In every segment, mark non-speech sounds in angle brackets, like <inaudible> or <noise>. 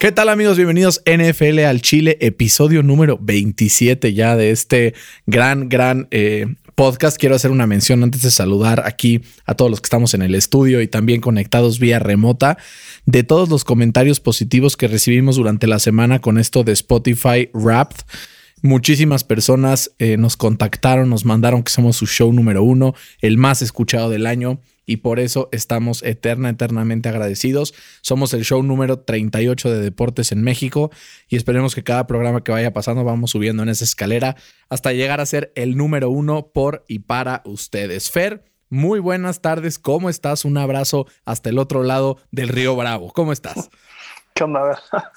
¿Qué tal amigos? Bienvenidos NFL al Chile, episodio número 27 ya de este gran, gran eh, podcast. Quiero hacer una mención antes de saludar aquí a todos los que estamos en el estudio y también conectados vía remota de todos los comentarios positivos que recibimos durante la semana con esto de Spotify Wrapped. Muchísimas personas eh, nos contactaron, nos mandaron que somos su show número uno, el más escuchado del año y por eso estamos eterna, eternamente agradecidos. Somos el show número 38 de deportes en México y esperemos que cada programa que vaya pasando vamos subiendo en esa escalera hasta llegar a ser el número uno por y para ustedes. Fer, muy buenas tardes, ¿cómo estás? Un abrazo hasta el otro lado del río Bravo. ¿Cómo estás? ¿Qué onda? <laughs>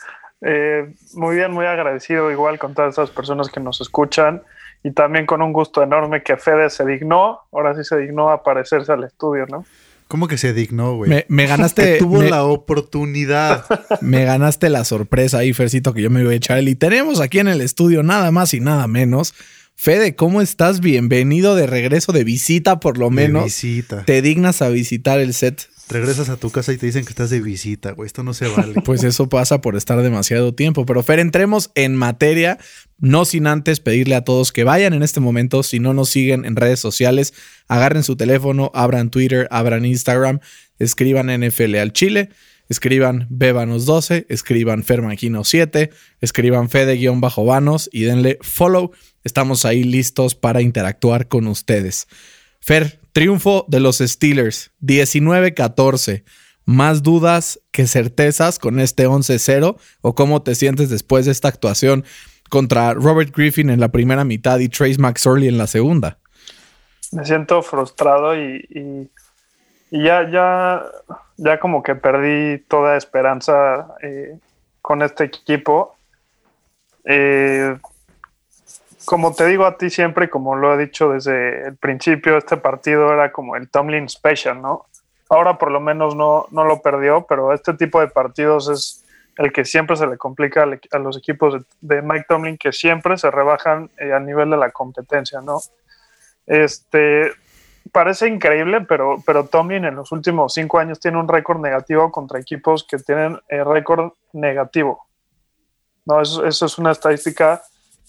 Eh, muy bien, muy agradecido igual con todas esas personas que nos escuchan y también con un gusto enorme que Fede se dignó, ahora sí se dignó a aparecerse al estudio, ¿no? ¿Cómo que se dignó, güey? Me, <laughs> ganaste. tuvo la oportunidad. <laughs> Me ganaste la sorpresa ahí, Fercito, que yo me iba a echar. Y tenemos aquí en el estudio nada más y nada menos. Fede, ¿cómo estás? Bienvenido de regreso de visita, por lo menos. visita. Te dignas a visitar el set regresas a tu casa y te dicen que estás de visita, güey. Esto no se vale. <laughs> Pues eso pasa por estar demasiado tiempo. Pero Fer, entremos en materia, no sin antes pedirle a todos que vayan en este momento, si no nos siguen en redes sociales, agarren su teléfono, abran Twitter, abran Instagram, escriban NFL al Chile. Escriban Bebanos12, escriban Fermanquino7, escriban Fede-Vanos y denle follow. Estamos ahí listos para interactuar con ustedes. Fer, triunfo de los Steelers, 19-14. ¿Más dudas que certezas con este 11-0? ¿O cómo te sientes después de esta actuación contra Robert Griffin en la primera mitad y Trace McSorley en la segunda? Me siento frustrado y, ya, ya, ya como que perdí toda esperanza eh, con este equipo. Eh, como te digo a ti siempre, como lo he dicho desde el principio, este partido era como el Tomlin Special, ¿no? Ahora por lo menos no, no lo perdió, pero este tipo de partidos es el que siempre se le complica a los equipos de, Mike Tomlin, que siempre se rebajan eh, a nivel de la competencia, ¿no? Este, parece increíble, pero, pero Tomlin en los últimos cinco años tiene un récord negativo contra equipos que tienen eh, récord negativo. No, eso, eso es una estadística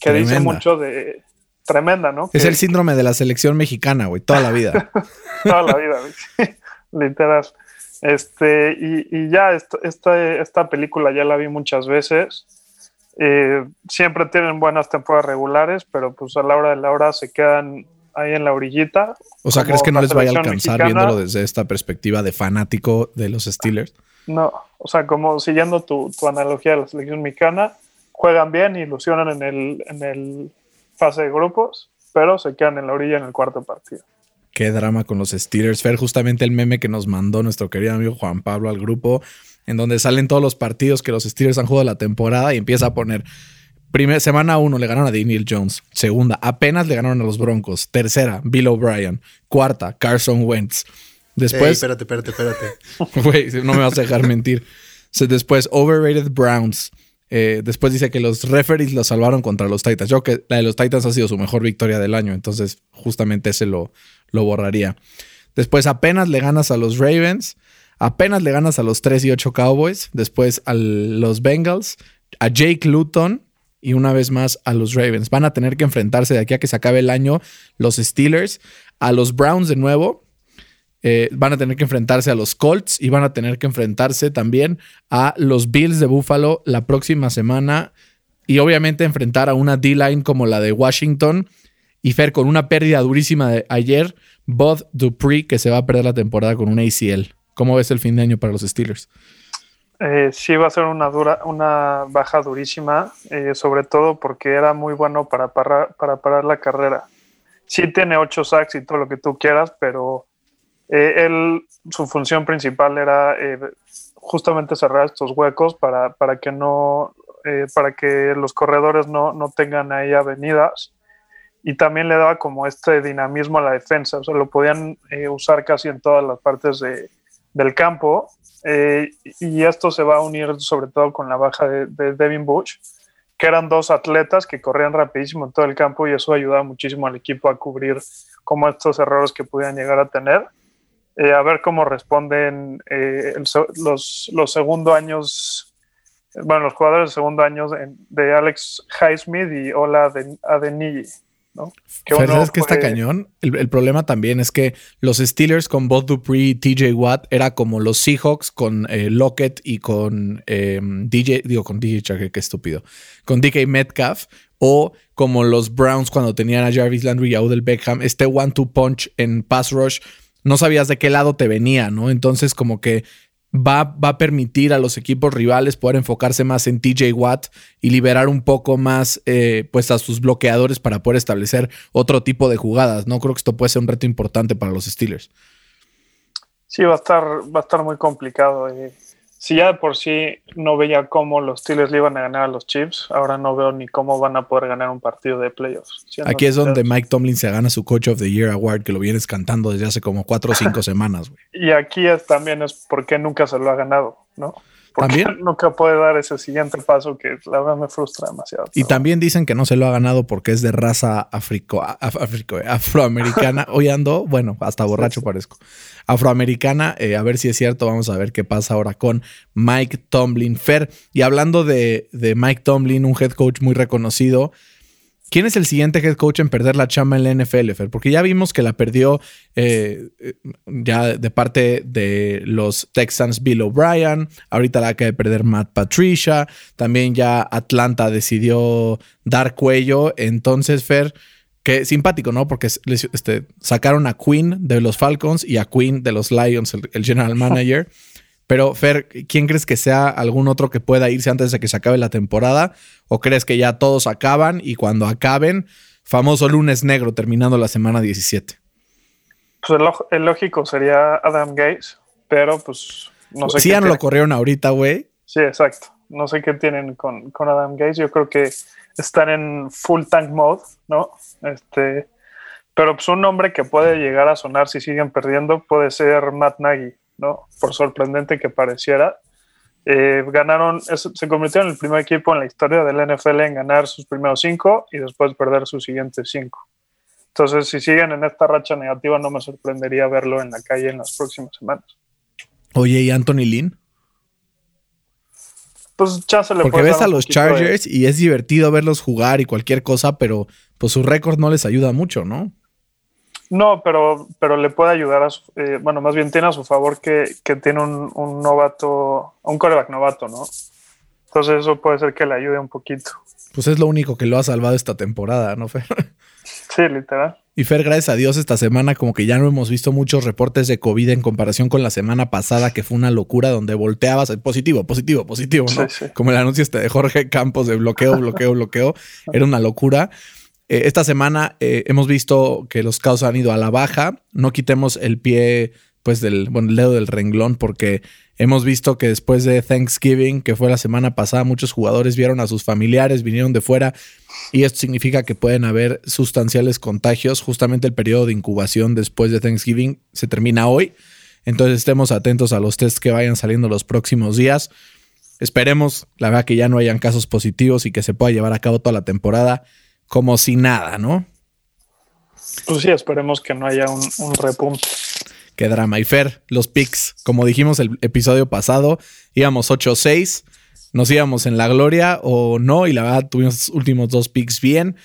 que dice mucho de tremenda, ¿no? Es el síndrome de la selección mexicana, güey, toda la vida. <laughs> toda la vida, güey. <laughs> literal. Este, y, ya esta, esta, película ya la vi muchas veces. Eh, siempre tienen buenas temporadas regulares, pero pues a la hora de la hora se quedan ahí en la orillita. O sea, ¿crees que no les vaya a alcanzar viéndolo desde esta perspectiva de fanático de los Steelers? No, o sea, como siguiendo tu, tu analogía de la selección mexicana, juegan bien, ilusionan en el, en el fase de grupos, pero se quedan en la orilla en el cuarto partido. Qué drama con los Steelers. Fer, justamente el meme que nos mandó nuestro querido amigo Juan Pablo al grupo, en donde salen todos los partidos que los Steelers han jugado la temporada y empieza a poner. Primera, semana uno le ganaron a Daniel Jones. Segunda, apenas le ganaron a los Broncos. Tercera, Bill O'Brien. Cuarta, Carson Wentz. Después. espérate, espérate, espérate. <laughs> Güey, no me vas a dejar mentir. Después, Overrated Browns. Eh, después dice que los referees lo salvaron contra los Titans. Yo que la de los Titans ha sido su mejor victoria del año, entonces justamente ese lo, lo borraría. Después apenas le ganas a los Ravens, apenas le ganas a los 3 y 8 Cowboys, después a los Bengals, a Jake Luton y una vez más a los Ravens. Van a tener que enfrentarse de aquí a que se acabe el año los Steelers, a los Browns de nuevo eh, van a tener que enfrentarse a los Colts y van a tener que enfrentarse también a los Bills de Buffalo la próxima semana y obviamente enfrentar a una D-line como la de Washington y Fer con una pérdida durísima de ayer, Bud Dupree que se va a perder la temporada con un ACL. ¿Cómo ves el fin de año para los Steelers? Eh, sí, va a ser una, dura, una baja durísima, eh, sobre todo porque era muy bueno para parar, para parar la carrera. Sí tiene ocho sacks y todo lo que tú quieras, pero eh, él, su función principal era eh, justamente cerrar estos huecos para, para que no, eh, para que los corredores no, no, tengan ahí avenidas y también le daba como este dinamismo a la defensa, o sea, lo podían usar casi en todas las partes de, del campo y esto se va a unir sobre todo con la baja de, de Devin Bush, que eran dos atletas que corrían rapidísimo en todo el campo y eso ayudaba muchísimo al equipo a cubrir como estos errores que pudieran llegar a tener. Eh, a ver cómo responden eh, los, los segundos años bueno, los jugadores de segundo año de, de Alex Highsmith y Ola Adeniji. ¿no? Que ¿Sabes que está cañón? El, problema también es que los Steelers con Bob Dupree y TJ Watt era como los Seahawks con eh, Lockett y con em, DJ, digo con DJ Chuck, qué estúpido, con DK Metcalf, o como los Browns cuando tenían a Jarvis Landry y a Odell Beckham, este one-two punch en pass rush, no sabías de qué lado te venía, ¿no? Entonces como que va, a permitir a los equipos rivales poder enfocarse más en TJ Watt y liberar un poco más eh, pues a sus bloqueadores para poder establecer otro tipo de jugadas. No creo que esto puede ser un reto importante para los Steelers. Sí, va a estar, va a estar muy complicado. Eh si ya de por sí no veía cómo los Steelers le iban a ganar a los Chiefs, ahora no veo ni cómo van a poder ganar un partido de playoffs. Aquí es donde Mike Tomlin se gana su Coach of the Year Award, que lo vienes cantando desde hace como cuatro o cinco <laughs> semanas. Y aquí es, también es porque nunca se lo ha ganado, ¿no? también <laughs> nunca puede dar ese siguiente paso que la verdad me frustra demasiado. Y también dicen que no se lo ha ganado porque es de raza africo, afroamericana. <laughs> Hoy ando, bueno, hasta borracho parezco. Afroamericana, eh, a ver si es cierto. Vamos a ver qué pasa ahora con Mike Tomlin. Fer, y hablando de, Mike Tomlin, un head coach muy reconocido. ¿Quién es el siguiente head coach en perder la chamba en la NFL, Fer? Porque ya vimos que la perdió eh, ya de parte de los Texans Bill O'Brien. Ahorita la acaba de perder Matt Patricia. También ya Atlanta decidió dar cuello. Entonces, Fer, qué simpático, ¿no? Porque este, sacaron a Quinn de los Falcons y a Quinn de los Lions, el general manager. <laughs> Pero, Fer, ¿quién crees que sea algún otro que pueda irse antes de que se acabe la temporada? ¿O crees que ya todos acaban y cuando acaben, famoso lunes negro terminando la semana 17? Pues el, lógico sería Adam Gates, pero pues no sé. Sí, ya no lo corrieron ahorita, güey. Sí, exacto. No sé qué tienen con, con Adam Gates. Yo creo que están en full tank mode, ¿no? Este, pero pues un nombre que puede llegar a sonar si siguen perdiendo puede ser Matt Nagy ¿no? Por sorprendente que pareciera. Eh, ganaron, se convirtieron en el primer equipo en la historia del NFL en ganar sus primeros cinco y después perder sus siguientes cinco. Entonces, si siguen en esta racha negativa, no me sorprendería verlo en la calle en las próximas semanas. Oye, ¿y Anthony Lynn? Pues le Porque ves a los Chargers y es divertido verlos jugar y cualquier cosa, pero pues su récord no les ayuda mucho, ¿no? No, pero, pero le puede ayudar a su, eh, bueno, más bien tiene a su favor que, tiene un, novato, un coreback novato, ¿no? Entonces eso puede ser que le ayude un poquito. Pues es lo único que lo ha salvado esta temporada, ¿no, Fer? Sí, literal. Y Fer, gracias a Dios, esta semana como que ya no hemos visto muchos reportes de COVID en comparación con la semana pasada, que fue una locura donde volteabas positivo, positivo, positivo, ¿no? Como el anuncio este de Jorge Campos de bloqueo, bloqueo, bloqueo. Era una locura. Eh, esta semana eh, hemos visto que los casos han ido a la baja. No quitemos el pie, pues, del, bueno, el dedo del renglón, porque hemos visto que después de Thanksgiving, que fue la semana pasada, muchos jugadores vieron a sus familiares, vinieron de fuera, y esto significa que pueden haber sustanciales contagios. Justamente el periodo de incubación después de Thanksgiving se termina hoy. Entonces estemos atentos a los tests que vayan saliendo los próximos días. Esperemos, la verdad, que ya no hayan casos positivos y que se pueda llevar a cabo toda la temporada como si nada, ¿no? Pues sí, esperemos que no haya un, repunte. Qué drama. Y Fer, los picks, como dijimos el episodio pasado, íbamos 8-6, nos íbamos en la gloria o no, y la verdad tuvimos los últimos dos picks bien.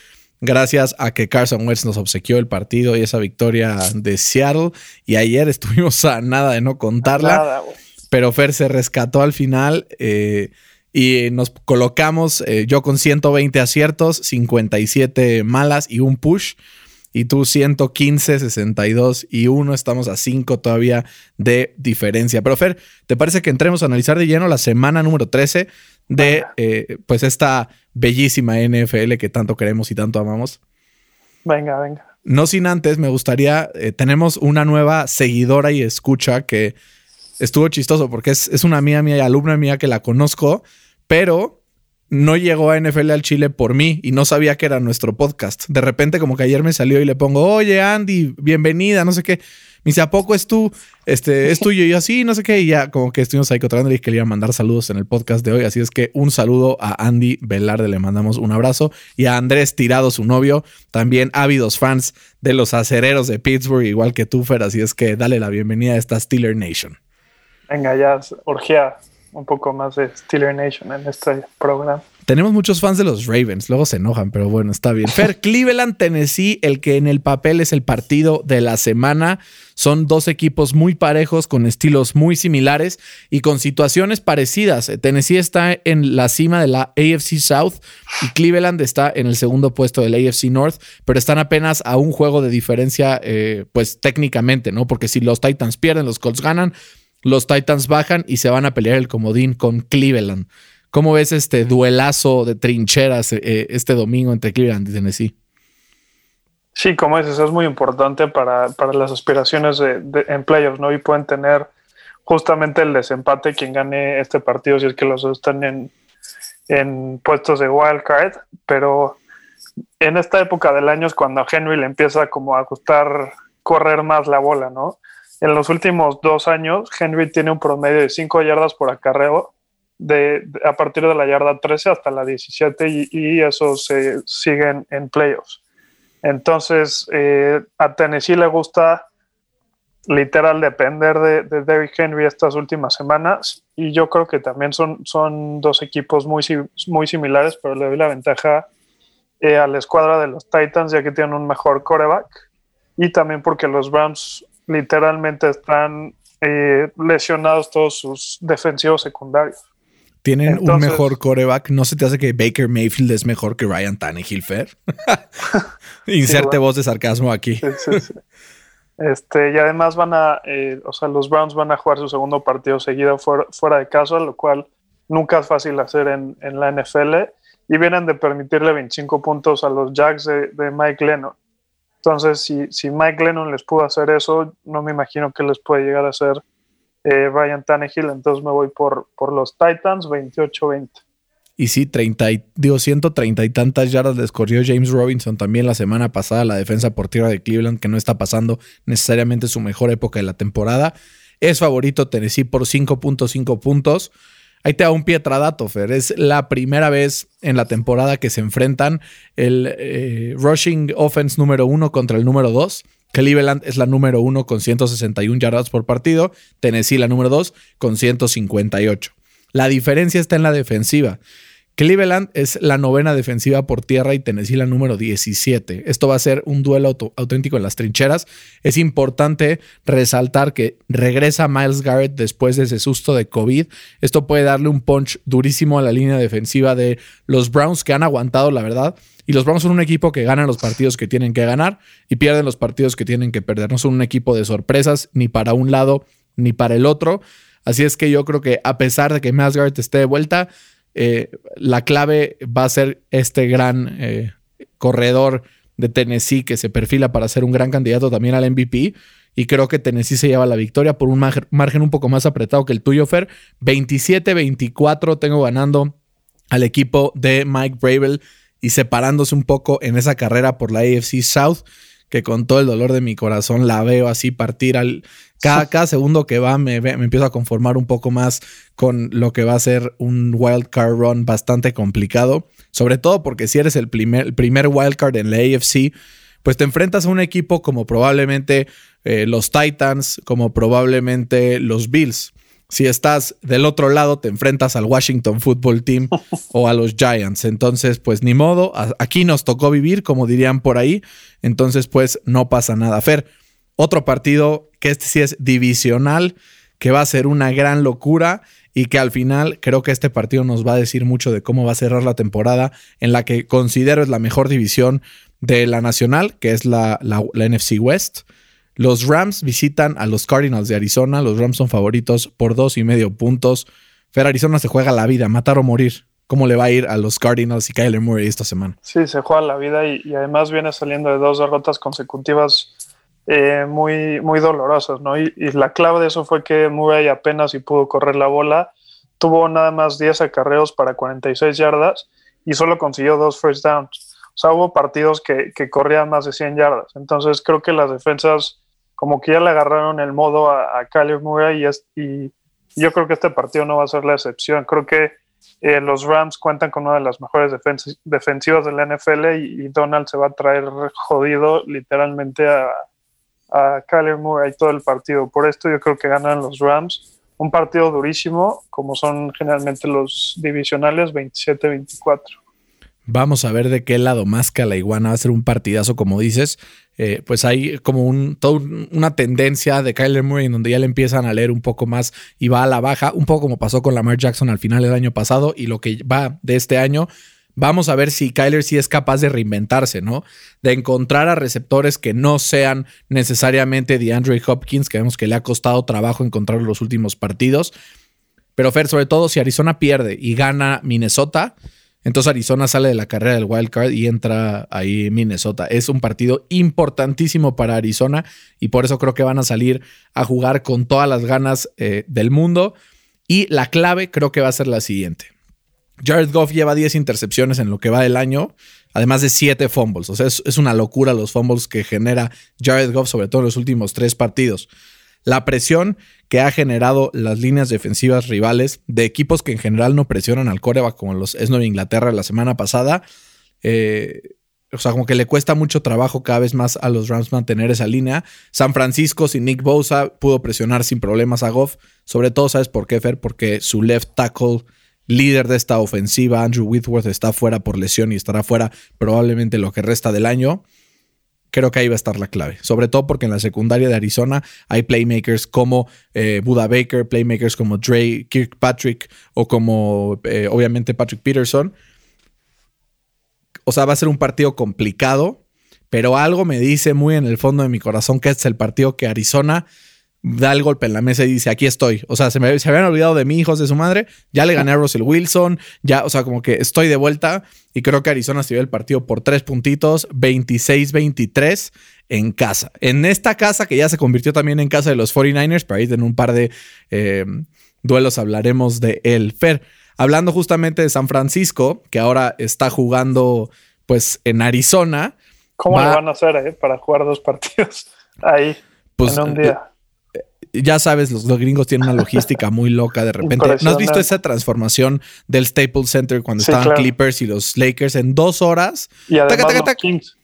Gracias a que Carson Wentz nos obsequió el partido y esa victoria de Seattle. Y ayer estuvimos a nada de no contarla. pero Fer se rescató al final. Eh, y nos colocamos eh, yo con 120 aciertos, 57 malas y un push. Y tú 115, 62 y 1. Estamos a 5 todavía de diferencia. Pero Fer, ¿te parece que entremos a analizar de lleno la semana número 13 de eh, pues esta bellísima NFL que tanto queremos y tanto amamos? Venga, venga. No sin antes, me gustaría, eh, tenemos una nueva seguidora y escucha que estuvo chistoso porque es, es una mía mía y alumna mía que la conozco, pero no llegó a NFL al Chile por mí y no sabía que era nuestro podcast. De repente, como que ayer me salió y le pongo, oye, Andy, bienvenida, no sé qué. Me dice, ¿a poco es tú? Este, es <laughs> tuyo. Y yo, así, no sé qué. Y ya, como que estuvimos ahí contando y que le iba a mandar saludos en el podcast de hoy. Así es que un saludo a Andy Velarde, le mandamos un abrazo. Y a Andrés Tirado, su novio, también ávidos fans de los acereros de Pittsburgh, igual que tú, Fer. Así es que dale la bienvenida a esta Steeler Nation. Venga, ya, orgía. Un poco más de Steeler Nation en este programa. Tenemos muchos fans de los Ravens, luego se enojan, pero bueno, está bien. Fer, <laughs> Cleveland, Tennessee, el que en el papel es el partido de la semana. Son dos equipos muy parejos, con estilos muy similares y con situaciones parecidas. Tennessee está en la cima de la AFC South y Cleveland está en el segundo puesto del AFC North, pero están apenas a un juego de diferencia, eh, pues técnicamente, ¿no? Porque si los Titans pierden, los Colts ganan, los Titans bajan y se van a pelear el comodín con Cleveland. ¿Cómo ves este duelazo de trincheras eh, este domingo entre Cleveland y Tennessee? Sí, como dices, es muy importante para, las aspiraciones de, en playoffs, ¿no? Y pueden tener justamente el desempate quien gane este partido si es que los dos están en, en puestos de wild card, pero en esta época del año es cuando a Henry le empieza como a gustar correr más la bola, ¿no? En los últimos dos años, Henry tiene un promedio de 5 yardas por acarreo de, a partir de la yarda 13 hasta la 17 y, eso se sigue en, playoffs. Entonces, eh, a Tennessee le gusta literal depender de, de, Derrick Henry estas últimas semanas y yo creo que también son, son dos equipos muy, muy similares, pero le doy la ventaja eh, a la escuadra de los Titans ya que tienen un mejor coreback y también porque los Browns literalmente están eh, lesionados todos sus defensivos secundarios. Tienen un mejor coreback. ¿No se te hace que Baker Mayfield es mejor que Ryan Tannehill, Fer? <laughs> <laughs> Inserte voz de sarcasmo aquí. este, y además van a, eh, o sea, los Browns van a jugar su segundo partido seguido fuera, de casa, lo cual nunca es fácil hacer en, la NFL. Y vienen de permitirle 25 puntos a los Jacks de, Mike Lennon. Entonces, si, si Mike Lennon les pudo hacer eso, no me imagino que les puede llegar a hacer eh, Ryan Tannehill, entonces me voy por, por los Titans 28-20. Y sí, 30 digo, 130 y tantas yardas les corrió James Robinson también la semana pasada, la defensa por tierra de Cleveland, que no está pasando necesariamente su mejor época de la temporada. Es favorito Tennessee por 5.5 puntos. Ahí te da un pietradato, Fer. Es la primera vez en la temporada que se enfrentan el eh, rushing offense número uno contra el número dos. Cleveland es la número uno con 161 yardas por partido, Tennessee la número dos con 158. La diferencia está en la defensiva. Cleveland es la novena defensiva por tierra y Tennessee la número 17. Esto va a ser un duelo auténtico en las trincheras. Es importante resaltar que regresa Miles Garrett después de ese susto de COVID. Esto puede darle un punch durísimo a la línea defensiva de los Browns que han aguantado, la verdad. Y los Browns son un equipo que gana los partidos que tienen que ganar y pierden los partidos que tienen que perder. No son un equipo de sorpresas ni para un lado ni para el otro. Así es que yo creo que a pesar de que Miles Garrett esté de vuelta, eh, la clave va a ser este gran eh, corredor de Tennessee que se perfila para ser un gran candidato también al MVP. Y creo que Tennessee se lleva la victoria por un margen un poco más apretado que el tuyo, Fer. 27-24 tengo ganando al equipo de Mike Bravel y separándose un poco en esa carrera por la AFC South que con todo el dolor de mi corazón la veo así partir al cada, segundo que va me, me, empiezo a conformar un poco más con lo que va a ser un wild card run bastante complicado, sobre todo porque si eres el primer, el primer wild card en la AFC, pues te enfrentas a un equipo como probablemente eh, los Titans, como probablemente los Bills. Si estás del otro lado, te enfrentas al Washington Football Team <laughs> o a los Giants. Entonces, pues ni modo, aquí nos tocó vivir, como dirían por ahí. Entonces, pues no pasa nada. Fer, otro partido que este sí es divisional, que va a ser una gran locura y que al final creo que este partido nos va a decir mucho de cómo va a cerrar la temporada en la que considero es la mejor división de la nacional, que es la, NFC West. Los Rams visitan a los Cardinals de Arizona. Los Rams son favoritos por dos y medio puntos. Fer Arizona se juega la vida, matar o morir. ¿Cómo le va a ir a los Cardinals y Kyler Murray esta semana? Sí, se juega la vida y, además viene saliendo de dos derrotas consecutivas eh, muy, muy dolorosas, ¿no? Y, la clave de eso fue que Murray apenas y pudo correr la bola. Tuvo nada más 10 acarreos para 46 yardas y solo consiguió dos first downs. O sea, hubo partidos que, que corrían más de 100 yardas. Entonces creo que las defensas como que ya le agarraron el modo a, a Kyler Murray y, yo creo que este partido no va a ser la excepción. Creo que eh, los Rams cuentan con una de las mejores defensivas de la NFL y, Donald se va a traer jodido literalmente a, a Kyler Murray todo el partido. Por esto yo creo que ganan los Rams un partido durísimo, como son generalmente los divisionales 27-24. Vamos a ver de qué lado más que la iguana va a ser un partidazo, como dices. Eh, pues hay como un, toda una tendencia de Kyler Murray en donde ya le empiezan a leer un poco más y va a la baja, un poco como pasó con Lamar Jackson al final del año pasado y lo que va de este año. Vamos a ver si Kyler sí es capaz de reinventarse, ¿no? De encontrar a receptores que no sean necesariamente de Andrew Hopkins, que vemos que le ha costado trabajo encontrar los últimos partidos. Pero Fer, sobre todo si Arizona pierde y gana Minnesota, entonces Arizona sale de la carrera del wild card y entra ahí Minnesota. Es un partido importantísimo para Arizona y por eso creo que van a salir a jugar con todas las ganas eh, del mundo. Y la clave creo que va a ser la siguiente. Jared Goff lleva 10 intercepciones en lo que va del año, además de 7 fumbles. O sea, es, una locura los fumbles que genera Jared Goff, sobre todo en los últimos tres partidos la presión que ha generado las líneas defensivas rivales de equipos que en general no presionan al coreback, como los es Nueva Inglaterra la semana pasada. Eh, o sea, como que le cuesta mucho trabajo cada vez más a los Rams mantener esa línea. San Francisco sin Nick Bosa pudo presionar sin problemas a Goff. Sobre todo, ¿sabes por qué, Fer? Porque su left tackle, líder de esta ofensiva, Andrew Whitworth, está fuera por lesión y estará fuera probablemente lo que resta del año creo que ahí va a estar la clave. Sobre todo porque en la secundaria de Arizona hay playmakers como eh, Buda Baker, playmakers como Dre Kirkpatrick o como eh, obviamente Patrick Peterson. O sea, va a ser un partido complicado, pero algo me dice muy en el fondo de mi corazón que este es el partido que Arizona da el golpe en la mesa y dice, aquí estoy. O sea, se me se habían olvidado de mí, hijos de su madre. Ya le gané a Russell Wilson. Ya, o sea, como que estoy de vuelta. Y creo que Arizona se dio el partido por tres puntitos, 26-23 en casa. En esta casa que ya se convirtió también en casa de los 49ers, pero ahí en un par de eh, duelos hablaremos de él. Fer, hablando justamente de San Francisco, que ahora está jugando pues en Arizona. ¿Cómo le van a hacer eh, para jugar dos partidos <laughs> ahí pues, en un día? Ya sabes, los, gringos tienen una logística muy loca de repente. ¿No has visto esa transformación del Staples Center cuando estaban Clippers y los Lakers en dos horas? Y Kings.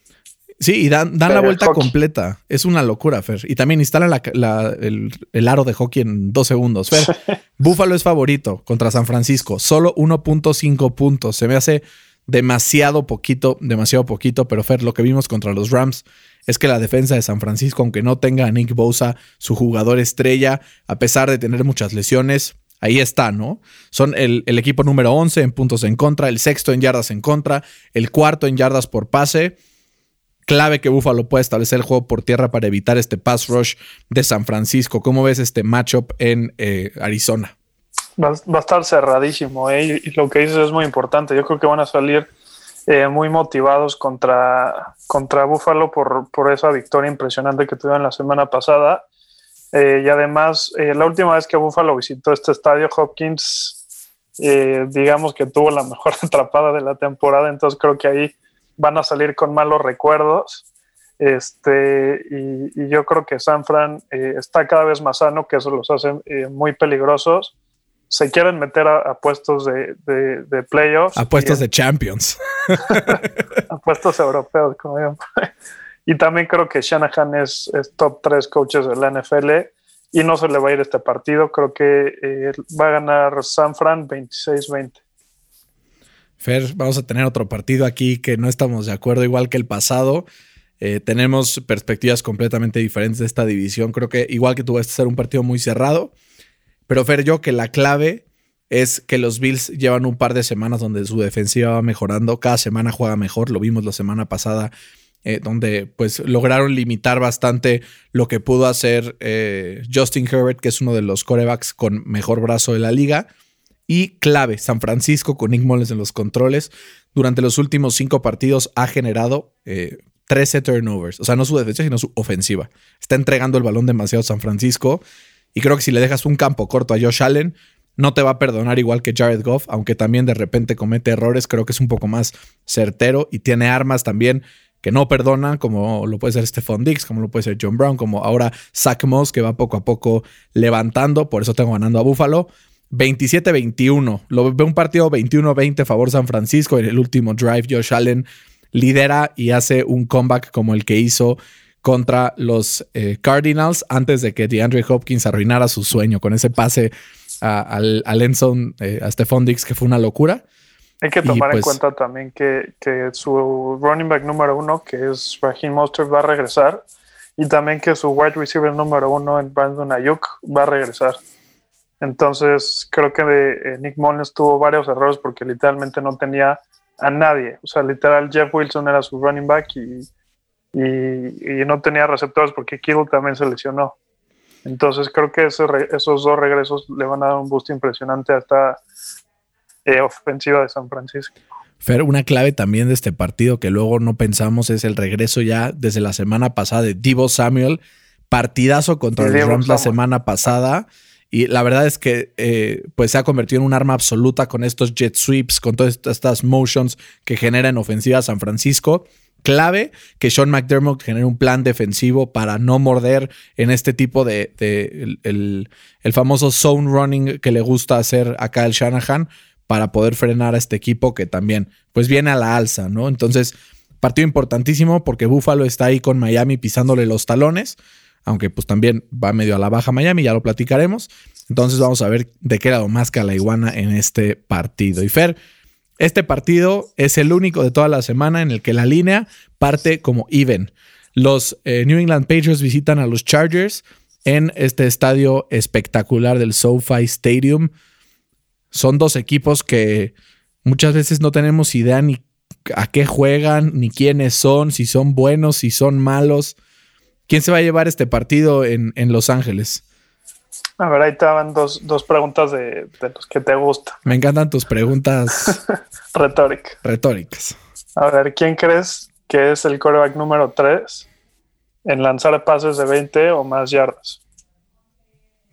Sí, y dan, dan la vuelta completa. Es una locura, Fer. Y también instalan el, aro de hockey en dos segundos. Fer, <laughs> Búfalo es favorito contra San Francisco. Solo 1.5 puntos. Se me hace demasiado poquito, demasiado poquito. Pero Fer, lo que vimos contra los Rams es que la defensa de San Francisco, aunque no tenga a Nick Bosa, su jugador estrella, a pesar de tener muchas lesiones, ahí está, ¿no? Son el, equipo número 11 en puntos en contra, el sexto en yardas en contra, el cuarto en yardas por pase. Clave que Buffalo pueda establecer el juego por tierra para evitar este pass rush de San Francisco. ¿Cómo ves este matchup en eh, Arizona? Va, a estar cerradísimo, ¿eh? y lo que dices es muy importante. Yo creo que van a salir eh, muy motivados contra, contra Buffalo por, por, esa victoria impresionante que tuvieron la semana pasada. Eh, y además, eh, la última vez que Buffalo visitó este estadio, Hopkins, digamos que tuvo la mejor <laughs> atrapada de la temporada, entonces creo que ahí van a salir con malos recuerdos. Este, y, y yo creo que San Fran está cada vez más sano, que eso los hace muy peligrosos se quieren meter a, puestos de, de, playoffs. A puestos de champions. <laughs> a puestos europeos, como digo. Y también creo que Shanahan es, top 3 coaches de la NFL y no se le va a ir este partido. Creo que eh, va a ganar San Fran 26-20. Fer, vamos a tener otro partido aquí que no estamos de acuerdo, igual que el pasado. Eh, tenemos perspectivas completamente diferentes de esta división. Creo que igual que tú vas a ser un partido muy cerrado. Pero Fer, yo que la clave es que los Bills llevan un par de semanas donde su defensiva va mejorando. Cada semana juega mejor. Lo vimos la semana pasada, eh, donde pues lograron limitar bastante lo que pudo hacer eh, Justin Herbert, que es uno de los corebacks con mejor brazo de la liga. Y clave, San Francisco con Nick Mullens en los controles. Durante los últimos cinco partidos ha generado 13 eh, turnovers. O sea, no su defensa, sino su ofensiva. Está entregando el balón demasiado San Francisco. Y creo que si le dejas un campo corto a Josh Allen, no te va a perdonar igual que Jared Goff, aunque también de repente comete errores, creo que es un poco más certero y tiene armas también que no perdonan, como lo puede ser Stephon Diggs, como lo puede ser John Brown, como ahora Zach Moss, que va poco a poco levantando, por eso tengo ganando a Buffalo. 27-21, lo veo un partido 21-20 favor San Francisco en el último drive Josh Allen lidera y hace un comeback como el que hizo contra los eh, Cardinals antes de que DeAndre Hopkins arruinara su sueño con ese pase a, al, al eh, a Stephon Dix, que fue una locura. Hay que tomar en pues- cuenta también que, que su running back número uno, que es Raheem Mostert, va a regresar. Y también que su wide receiver número uno, Brandon Ayuk, va a regresar. Entonces, creo que eh, Nick Mullins tuvo varios errores porque literalmente no tenía a nadie. O sea, literal, Jeff Wilson era su running back y, y, y no tenía receptores porque Kittle también se lesionó. Entonces, creo que ese re- esos dos regresos le van a dar un boost impresionante a esta eh, ofensiva de San Francisco. Fer, una clave también de este partido que luego no pensamos es el regreso ya desde la semana pasada de Divo Samuel. Partidazo contra los Rams la semana pasada. Y la verdad es que eh, pues se ha convertido en un arma absoluta con estos jet sweeps, con todas estas- estas motions que genera en ofensiva San Francisco. Clave que Sean McDermott genere un plan defensivo para no morder en este tipo de, el famoso zone running que le gusta hacer acá el Shanahan para poder frenar a este equipo que también pues viene a la alza, ¿no? Entonces, partido importantísimo porque Buffalo está ahí con Miami pisándole los talones, aunque pues también va medio a la baja Miami, ya lo platicaremos. Entonces vamos a ver de qué lado más que a la iguana en este partido. Y Fer, este partido es el único de toda la semana en el que la línea parte como even. Los eh, New England Patriots visitan a los Chargers en este estadio espectacular del SoFi Stadium. Son dos equipos que muchas veces no tenemos idea ni a qué juegan, ni quiénes son, si son buenos, si son malos. ¿Quién se va a llevar este partido en, en Los Ángeles? A ver, ahí estaban dos, dos preguntas de, de los que te gustan. Me encantan tus preguntas <laughs> Retórica. retóricas. A ver, ¿quién crees que es el quarterback número 3 en lanzar pases de 20 o más yardas?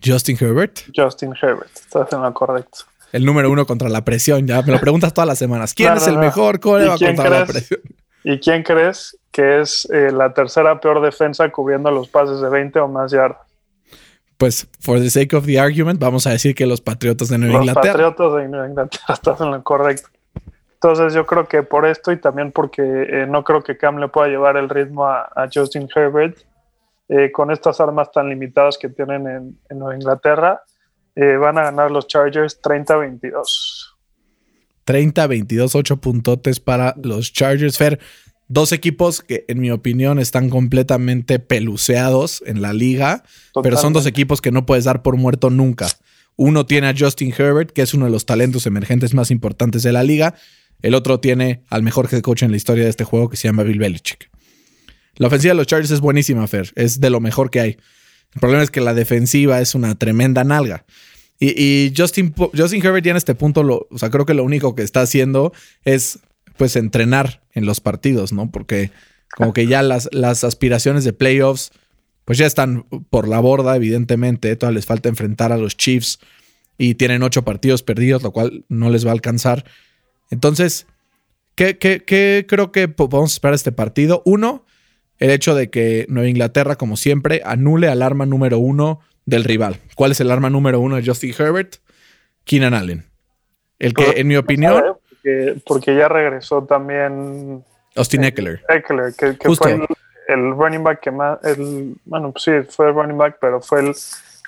Justin Herbert, Justin Herbert. Estás en lo correcto. el número uno contra la presión. Ya me lo preguntas todas las semanas. ¿Quién No, es no, el no. mejor ¿Y coreback contra la presión? ¿Y quién crees que es eh, la tercera peor defensa cubriendo los pases de 20 o más yardas? Pues, for the sake of the argument, vamos a decir que los Patriotas de Nueva Los Inglaterra. Patriotas de Nueva Inglaterra. <laughs> Estás en lo correcto. Entonces yo creo que por esto y también porque eh, no creo que Cam le pueda llevar el ritmo a, a Justin Herbert eh, con estas armas tan limitadas que tienen en, en Nueva Inglaterra, eh, van a ganar los Chargers 30-22. 30, 22, 8 puntotes para los Chargers. Fer, dos equipos que, en mi opinión, están completamente peluceados en la liga, pero son dos equipos que no puedes dar por muerto nunca. Uno tiene a Justin Herbert, que es uno de los talentos emergentes más importantes de la liga. El otro tiene al mejor head coach en la historia de este juego, que se llama Bill Belichick. La ofensiva de los Chargers es buenísima, Fer. Es de lo mejor que hay. El problema es que la defensiva es una tremenda nalga. Y, y Justin, Justin Herbert ya en este punto, lo, o sea, creo que lo único que está haciendo es pues entrenar en los partidos, ¿no? Porque como que ya las, las aspiraciones de playoffs pues ya están por la borda, evidentemente. Todavía les falta enfrentar a los Chiefs y tienen ocho partidos perdidos, lo cual no les va a alcanzar. Entonces, ¿qué, qué, qué creo que po- podemos esperar este partido? Uno, el hecho de que Nueva Inglaterra, como siempre, anule al arma número uno del rival. ¿Cuál es el arma número uno de Justin Herbert? Keenan Allen. El que, en mi opinión, Porque, porque ya regresó también Austin Eckler. Eckler, que, fue el, el running back que más, el, bueno, pues sí, fue el running back, pero fue el,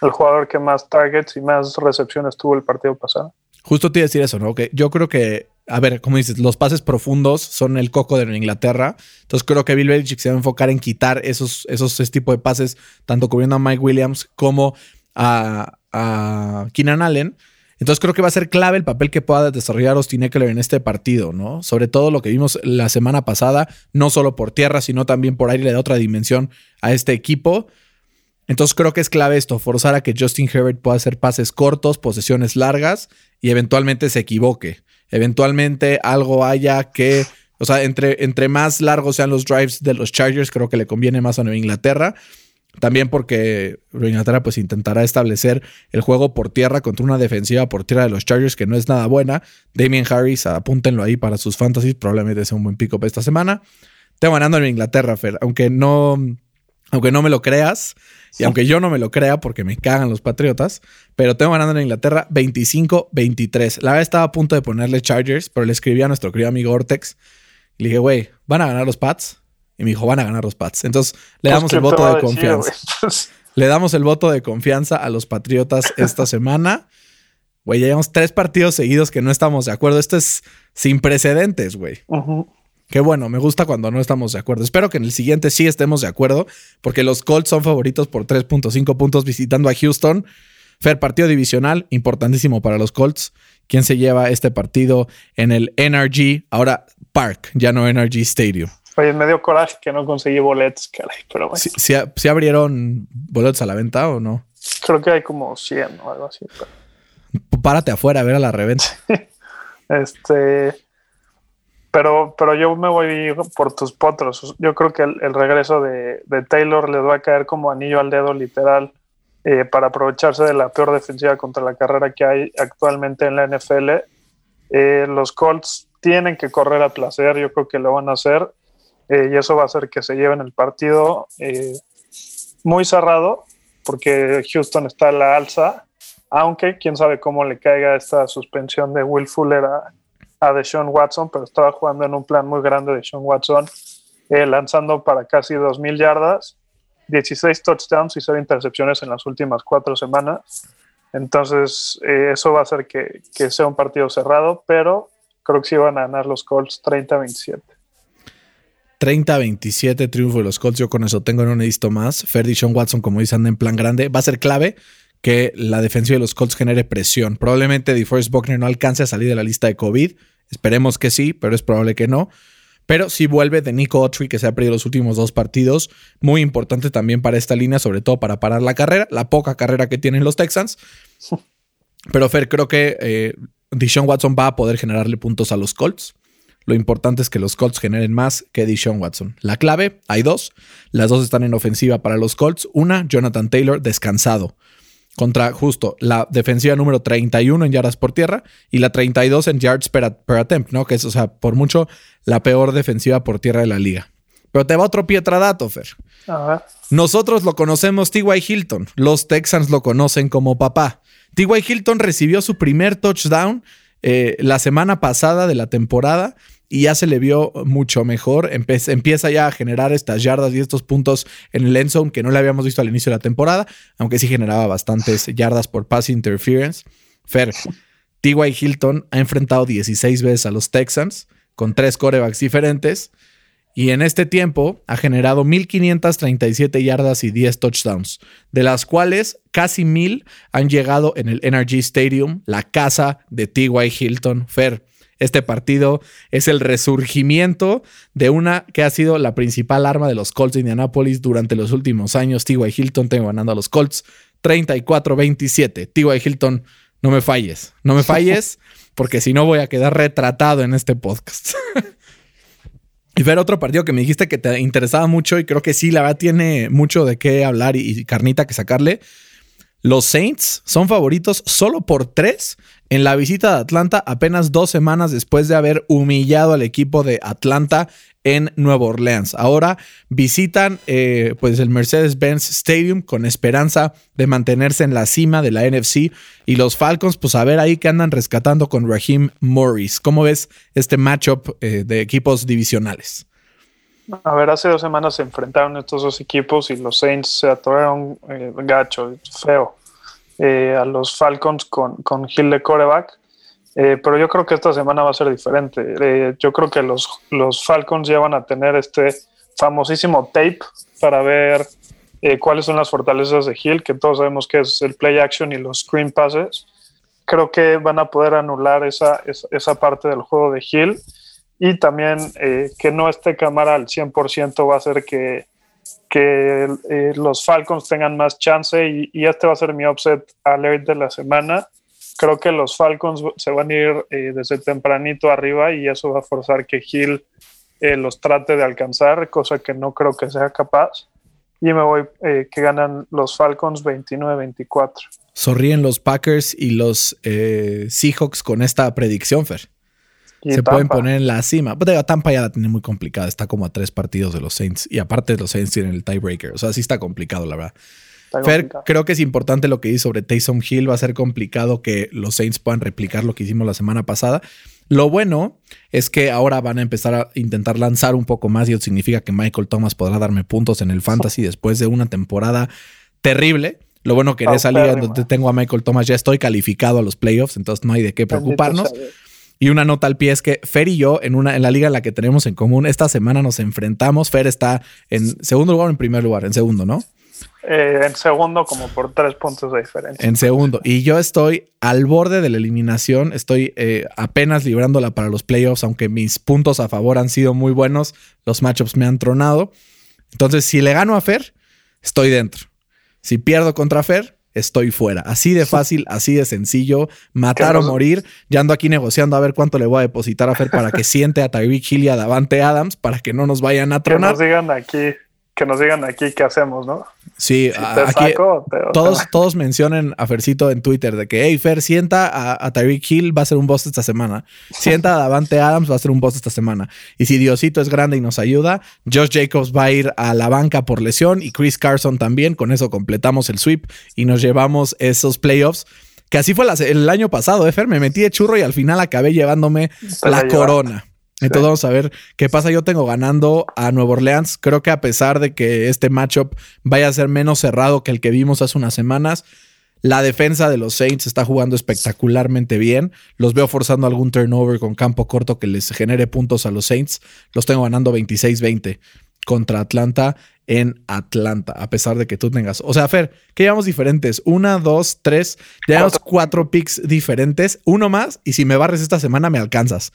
el jugador que más targets y más recepciones tuvo el partido pasado. Justo te iba a decir eso, ¿no? Que yo creo que, a ver, como dices, los pases profundos son el coco de Inglaterra. Entonces creo que Bill Belichick se va a enfocar en quitar esos, esos ese tipo de pases, tanto cubriendo a Mike Williams como a, a Keenan Allen. Entonces creo que va a ser clave el papel que pueda desarrollar Austin Eckler en este partido, ¿no? Sobre todo lo que vimos la semana pasada, no solo por tierra, sino también por aire, le da otra dimensión a este equipo. Entonces creo que es clave esto, forzar a que Justin Herbert pueda hacer pases cortos, posesiones largas y eventualmente se equivoque. Eventualmente algo haya que, o sea, entre, entre más largos sean los drives de los Chargers, creo que le conviene más a Nueva Inglaterra. También porque Inglaterra pues intentará establecer el juego por tierra contra una defensiva por tierra de los Chargers que no es nada buena. Damien Harris, apúntenlo ahí para sus fantasies, probablemente sea un buen pico para esta semana. Tengo ganando en Inglaterra, Fer, aunque no, aunque no me lo creas, y aunque yo no me lo crea porque me cagan los Patriotas, pero tengo ganando en Inglaterra 25-23. La verdad estaba a punto de ponerle Chargers, pero le escribí a nuestro querido amigo Ortex y le dije, güey, ¿van a ganar los Pats? Y me dijo, van a ganar los Pats. Entonces le Pues, damos ¿qué el voto de confianza. Le damos el voto de confianza a los Patriotas esta <laughs> semana. Güey, ya llevamos tres partidos seguidos que no estamos de acuerdo. Esto es sin precedentes, güey. ujú. Qué bueno, me gusta cuando no estamos de acuerdo. Espero que en el siguiente sí estemos de acuerdo, porque los Colts son favoritos por 3.5 puntos visitando a Houston. Fer, partido divisional, importantísimo para los Colts. ¿Quién se lleva este partido en el NRG? Ahora Park, ya no NRG Stadium. Oye, me dio coraje que no conseguí boletos, caray, pero bueno, ¿Sí, sí- sí abrieron boletos a la venta o no? creo que hay como 100 o algo así. pero- Párate afuera a ver a la reventa. <laughs> Este, pero, pero yo me voy por tus potros. Yo creo que el, el regreso de, de Taylor les va a caer como anillo al dedo literal eh, para aprovecharse de la peor defensiva contra la carrera que hay actualmente en la NFL. Eh, los Colts tienen que correr a placer, yo creo que lo van a hacer eh, y eso va a hacer que se lleven el partido eh, muy cerrado porque Houston está a la alza aunque quién sabe cómo le caiga esta suspensión de Will Fuller a, Deshaun Watson, pero estaba jugando en un plan muy grande de Deshaun Watson, eh, lanzando para casi 2.000 yardas, 16 touchdowns y 0 intercepciones en las últimas cuatro semanas. Entonces, eso va a hacer que, que sea un partido cerrado, pero creo que sí van a ganar los Colts 30-27. 30-27 triunfo de los Colts. Yo con eso tengo, no necesito más. Ferdy Sean Watson, como dicen, anda en plan grande. Va a ser clave que la defensiva de los Colts genere presión. Probablemente DeForest Buckner no alcance a salir de la lista de COVID. Esperemos que sí, pero es probable que no. Pero si vuelve de Nico Autry, que se ha perdido los últimos dos partidos. Muy importante también para esta línea, sobre todo para parar la carrera, la poca carrera que tienen los Texans. Pero Fer, creo que eh, Deshaun Watson va a poder generarle puntos a los Colts. Lo importante es que los Colts generen más que Deshaun Watson. La clave, hay dos. Las dos están en ofensiva para los Colts. Una, Jonathan Taylor descansado. Contra justo la defensiva número 31 en yardas por tierra y la 32 en yards per, per attempt, ¿no? Que es, o sea, por mucho la peor defensiva por tierra de la liga. Pero te va otro pietradato, Fer. Nosotros lo conocemos T.Y. Hilton. Los Texans lo conocen como papá. T.Y. Hilton recibió su primer touchdown eh, la semana pasada de la temporada y ya se le vio mucho mejor. Empieza ya a generar estas yardas y estos puntos en el end zone que no le habíamos visto al inicio de la temporada, aunque sí generaba bastantes yardas por pass interference. Fer, T.Y. Hilton ha enfrentado 16 veces a los Texans con tres corebacks diferentes. Y en este tiempo ha generado 1.537 yardas y 10 touchdowns, de las cuales casi 1.000 han llegado en el NRG Stadium, la casa de T.Y. Hilton. Fer, este partido es el resurgimiento de una que ha sido la principal arma de los Colts de Indianapolis durante los últimos años. T.Y. Hilton tengo ganando a los Colts 34-27. T.Y. Hilton, no me falles, no me falles, <laughs> porque si no voy a quedar retratado en este podcast. <laughs> Y ver otro partido que me dijiste que te interesaba mucho y creo que sí, la verdad tiene mucho de qué hablar y, y carnita que sacarle. Los Saints son favoritos solo por tres en la visita de Atlanta apenas dos semanas después de haber humillado al equipo de Atlanta en Nueva Orleans. Ahora visitan eh, pues el Mercedes-Benz Stadium con esperanza de mantenerse en la cima de la NFC y los Falcons pues a ver ahí que andan rescatando con Raheem Morris. ¿Cómo ves este matchup eh, de equipos divisionales? A ver, hace dos semanas se enfrentaron estos dos equipos y los Saints se atoraron eh, gacho, feo, eh, a los Falcons con, con Hill de coreback. Eh, pero yo creo que esta semana va a ser diferente. Eh, yo creo que los, los Falcons ya van a tener este famosísimo tape para ver cuáles son las fortalezas de Hill, que todos sabemos que es el play action y los screen passes. Creo que van a poder anular esa, esa, parte del juego de Hill y también que no esté cámara al 100% va a hacer que, que eh, los Falcons tengan más chance y, y, este va a ser mi upset alert de la semana. Creo que los Falcons se van a ir eh, desde tempranito arriba y eso va a forzar que Hill eh, los trate de alcanzar, cosa que no creo que sea capaz. Y me voy que ganan los Falcons 29-24. Sonríen los Packers y los Seahawks con esta predicción, Fer. Y se Tampa. pueden poner en la cima. Pero Tampa ya la tiene muy complicada. Está como a tres partidos de los Saints. Y aparte los Saints tienen el tiebreaker. O sea, sí está complicado, la verdad. Fer, creo que es importante lo que dice sobre Taysom Hill. Va a ser complicado que los Saints puedan replicar lo que hicimos la semana pasada. Lo bueno es que ahora van a empezar a intentar lanzar un poco más y eso significa que Michael Thomas podrá darme puntos en el fantasy <laughs> después de una temporada terrible. Lo bueno que en esa liga donde tengo a Michael Thomas ya estoy calificado a los playoffs, entonces no hay de qué preocuparnos. Y una nota al pie es que Fer y yo, en, una, en la liga en la que tenemos en común, esta semana nos enfrentamos. Fer está en segundo lugar o en primer lugar, en segundo, ¿no? Eh, en segundo, como por tres puntos de diferencia. En segundo. Y yo estoy al borde de la eliminación. Estoy eh, apenas librándola para los playoffs, aunque mis puntos a favor han sido muy buenos. Los matchups me han tronado. Entonces, si le gano a Fer, estoy dentro. Si pierdo contra Fer, estoy fuera. Así de fácil, así de sencillo. Matar o morir. Ya ando aquí negociando a ver cuánto le voy a depositar a Fer para que <laughs> siente a Tyreek Hill y a Davante Adams para que no nos vayan a tronar. Que nos digan aquí que nos digan aquí qué hacemos, ¿no? Sí, aquí todos, todos mencionen a Fercito en Twitter de que, hey, Fer, sienta a, Tyreek Hill, va a ser un boss esta semana. Sienta a Davante Adams, va a ser un boss esta semana. Y si Diosito es grande y nos ayuda, Josh Jacobs va a ir a la banca por lesión y Chris Carson también. Con eso completamos el sweep y nos llevamos esos playoffs. Que así fue el año pasado, ¿eh, Fer? Me metí de churro y al final acabé llevándome la corona. Entonces vamos a ver qué pasa. Yo tengo ganando a Nueva Orleans. Creo que a pesar de que este matchup vaya a ser menos cerrado que el que vimos hace unas semanas, la defensa de los Saints está jugando espectacularmente bien. Los veo forzando algún turnover con campo corto que les genere puntos a los Saints. Los tengo ganando 26-20 contra Atlanta en Atlanta, a pesar de que tú tengas. O sea, Fer, ¿qué llevamos diferentes? Una, dos, tres. Llevamos cuatro picks diferentes. Uno más. Y si me barres esta semana, me alcanzas.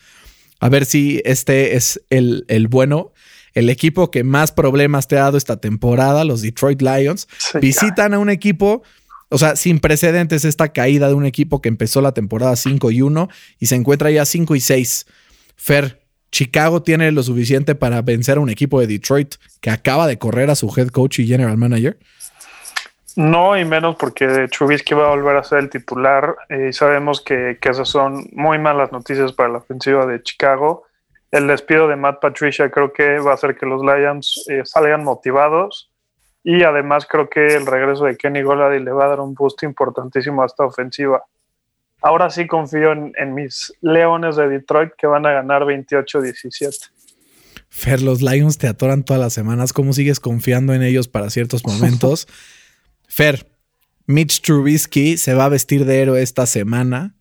A ver si este es el, el bueno. El equipo que más problemas te ha dado esta temporada, los Detroit Lions, visitan a un equipo, o sea, sin precedentes esta caída de un equipo que empezó la temporada 5 y 1 y se encuentra ya 5 y 6. Fer, Chicago tiene lo suficiente para vencer a un equipo de Detroit que acaba de correr a su head coach y general manager. No, y menos porque Trubisky va a volver a ser el titular eh, y sabemos que, esas son muy malas noticias para la ofensiva de Chicago. El despido de Matt Patricia creo que va a hacer que los Lions eh, salgan motivados y además creo que el regreso de Kenny Golady le va a dar un boost importantísimo a esta ofensiva. Ahora sí confío en, en mis Leones de Detroit que van a ganar 28-17. Fer, los Lions te atoran todas las semanas. ¿Cómo sigues confiando en ellos para ciertos momentos? <laughs> Fer, Mitch Trubisky se va a vestir de héroe esta semana.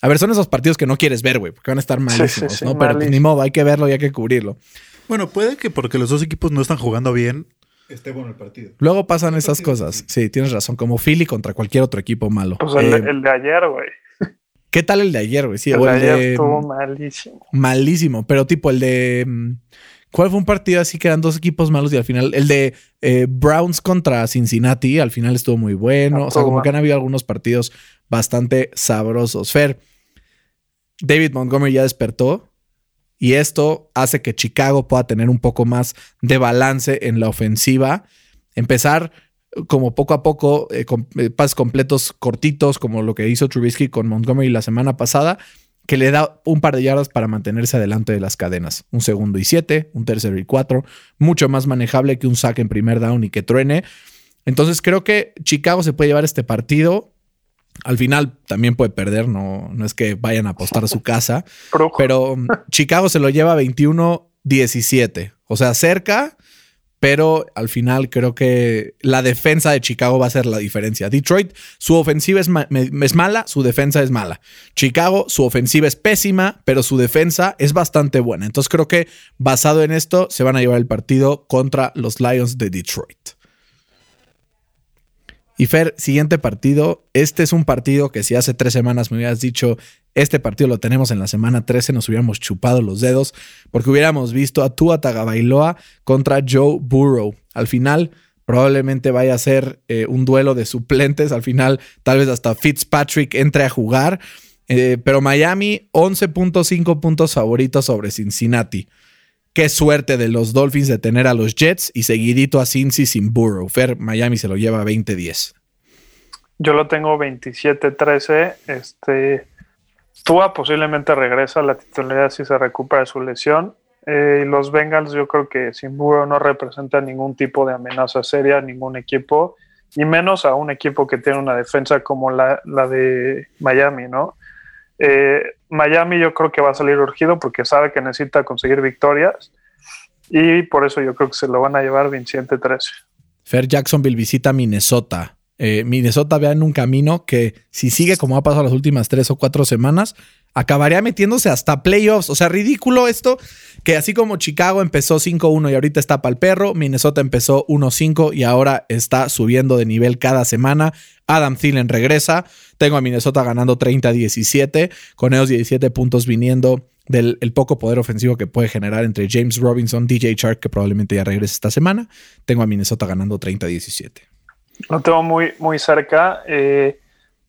A ver, son esos partidos que no quieres ver, güey, porque van a estar malísimos, ¿no? Pero pues, ni modo, hay que verlo y hay que cubrirlo. Bueno, puede que porque los dos equipos no están jugando bien, esté bueno el partido. Luego pasan esas cosas. Sí. tienes razón. Como Philly contra cualquier otro equipo malo. Pues el, eh, de ayer, güey. ¿Qué tal el de ayer, güey? Sí, el, de ayer estuvo malísimo. Malísimo, pero tipo el de. ¿Cuál fue un partido así que eran dos equipos malos y al final el de eh, Browns contra Cincinnati al final estuvo muy bueno? O sea, como que han habido algunos partidos bastante sabrosos. Fer, David Montgomery ya despertó y esto hace que Chicago pueda tener un poco más de balance en la ofensiva. Empezar como poco a poco, eh, con eh, pases completos cortitos, como lo que hizo Trubisky con Montgomery la semana pasada que le da un par de yardas para mantenerse adelante de las cadenas. Un segundo y siete, un tercero y cuatro, mucho más manejable que un saque en primer down y que truene. Entonces creo que Chicago se puede llevar este partido. Al final también puede perder, no, no es que vayan a apostar a su casa, <laughs> pero Chicago se lo lleva 21-17, o sea, cerca, pero al final creo que la defensa de Chicago va a ser la diferencia. Detroit, su ofensiva es, mala, su defensa es mala. Chicago, su ofensiva es pésima, pero su defensa es bastante buena. Entonces creo que basado en esto se van a llevar el partido contra los Lions de Detroit. Y Fer, siguiente partido. Este es un partido que si hace tres semanas me hubieras dicho, este partido lo tenemos en la semana 13, nos hubiéramos chupado los dedos porque hubiéramos visto a Tua Tagabailoa contra Joe Burrow. Al final, probablemente vaya a ser eh, un duelo de suplentes. Al final, tal vez hasta Fitzpatrick entre a jugar. Eh, pero Miami, 11.5 puntos favoritos sobre Cincinnati. Qué suerte de los Dolphins de tener a los Jets y seguidito a Cincy sin Burrow. Fer, Miami se lo lleva 20-10. Yo lo tengo 27-13. Este, Tua posiblemente regresa a la titularidad si se recupera de su lesión. Eh, los Bengals, yo creo que sin Burrow no representa ningún tipo de amenaza seria a ningún equipo. y menos a un equipo que tiene una defensa como la, la de Miami, ¿no? Eh, Miami yo creo que va a salir urgido porque sabe que necesita conseguir victorias y por eso yo creo que se lo van a llevar 27-13. Fer Jacksonville visita Minnesota. Eh, Minnesota vea en un camino que si sigue como ha pasado las últimas tres o cuatro semanas, acabaría metiéndose hasta playoffs. O sea, ridículo esto, que así como Chicago empezó 5-1 y ahorita está para el perro, Minnesota empezó 1-5 y ahora está subiendo de nivel cada semana. Adam Thielen regresa. Tengo a Minnesota ganando 30-17, con esos 17 puntos viniendo del poco poder ofensivo que puede generar entre James Robinson, DJ Chark, que probablemente ya regrese esta semana. Tengo a Minnesota ganando 30-17. Lo tengo muy, muy cerca. Eh,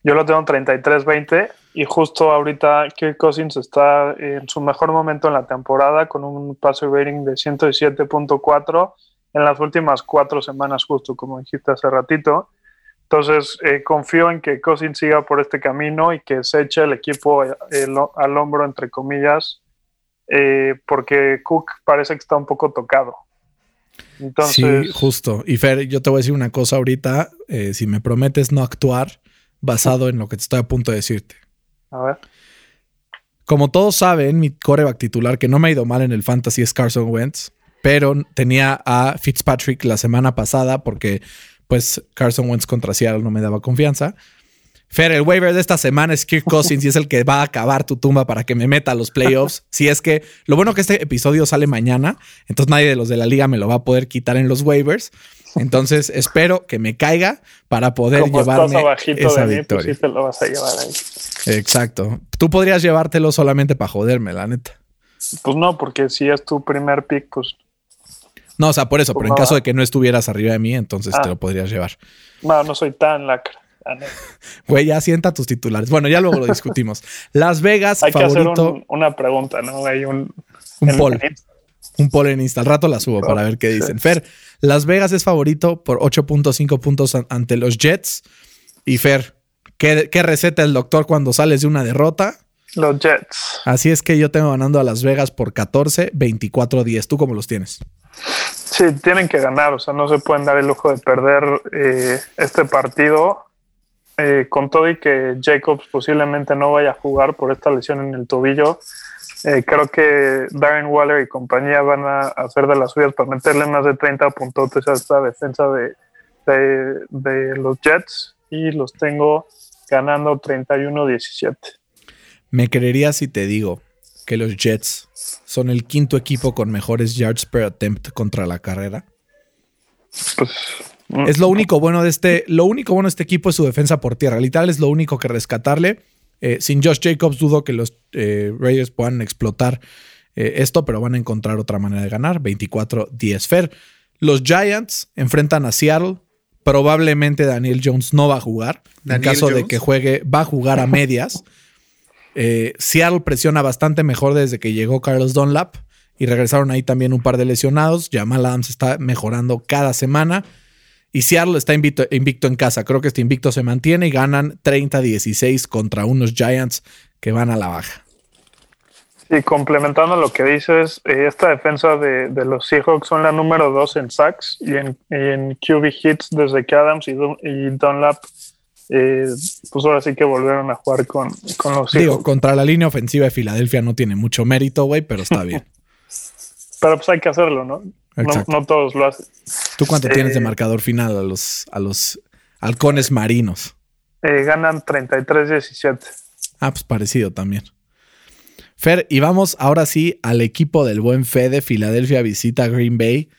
yo lo tengo 33-20 y justo ahorita Kirk Cousins está en su mejor momento en la temporada con un passer rating de 107.4 en las últimas cuatro semanas, justo como dijiste hace ratito. Entonces, eh, confío en que Cousins siga por este camino y que se eche el equipo eh, al hombro, entre comillas, eh, porque Cook parece que está un poco tocado. Entonces, sí, justo. Y Fer, yo te voy a decir una cosa ahorita. si me prometes no actuar basado en lo que te estoy a punto de decirte. A ver. Como todos saben, mi coreback titular, que no me ha ido mal en el fantasy, es Carson Wentz, pero tenía a Fitzpatrick la semana pasada porque pues Carson Wentz contra Seattle no me daba confianza. Fer, el waiver de esta semana es Kirk Cousins y es el que va a acabar tu tumba para que me meta a los playoffs. <laughs> Si es que lo bueno que este episodio sale mañana, entonces nadie de los de la liga me lo va a poder quitar en los waivers. Entonces espero que me caiga para poder Como llevarme esa de victoria. Pues sí te lo vas a llevar ahí. Exacto. Tú podrías llevártelo solamente para joderme, la neta. Pues no, porque si es tu primer pick, pues. No, o sea, por eso, pero en caso de que no estuvieras arriba de mí, entonces te ah. lo podrías llevar. No, no soy tan lacra. <laughs> Güey, ya sienta tus titulares. Bueno, ya luego lo <laughs> discutimos. Las Vegas, Hay que hacer una pregunta, ¿no? Hay un, un poll. Un poll en Insta. Al rato la subo para ver qué dicen. Fer, Las Vegas es favorito por 8.5 puntos ante los Jets. Y Fer, ¿Qué, receta el doctor cuando sales de una derrota? Los Jets. Así es que yo tengo ganando a Las Vegas por 14, 24, 10. ¿Tú cómo los tienes? Sí, tienen que ganar. O sea, no se pueden dar el lujo de perder eh, este partido. Eh, con todo y que Jacobs posiblemente no vaya a jugar por esta lesión en el tobillo, eh, creo que Darren Waller y compañía van a hacer de las suyas para meterle más de 30 puntos a esta defensa de, de los Jets y los tengo ganando 31-17. Me creería si te digo que los Jets son el quinto equipo con mejores yards per attempt contra la carrera. Pues, es lo único bueno de este, lo único bueno de este equipo es su defensa por tierra. Literal es lo único que rescatarle. Eh, sin Josh Jacobs dudo que los eh, Raiders puedan explotar eh, esto, pero van a encontrar otra manera de ganar. 24-10 Fer. Los Giants enfrentan a Seattle. Probablemente Daniel Jones no va a jugar. en caso de que juegue, va a jugar a medias. <laughs> Eh, Seattle presiona bastante mejor desde que llegó Carlos Dunlap y regresaron ahí también un par de lesionados. Jamal Adams está mejorando cada semana y Seattle está invicto, invicto en casa. Creo que este invicto se mantiene y ganan 30-16 contra unos Giants que van a la baja. Y complementando lo que dices, eh, esta defensa de, los Seahawks son la número dos en sacks y en, QB hits desde que Adams y, Dunlap, eh, pues ahora sí que volvieron a jugar con, con los. Digo, contra la línea ofensiva de Filadelfia no tiene mucho mérito, güey, pero está bien. <laughs> pero pues hay que hacerlo, ¿no? No, todos lo hacen. ¿Tú cuánto tienes de eh, marcador final a los, a los halcones marinos? ganan 33-17. Ah, pues parecido también. Fer, y vamos ahora sí al equipo del buen de Filadelfia visita Green Bay.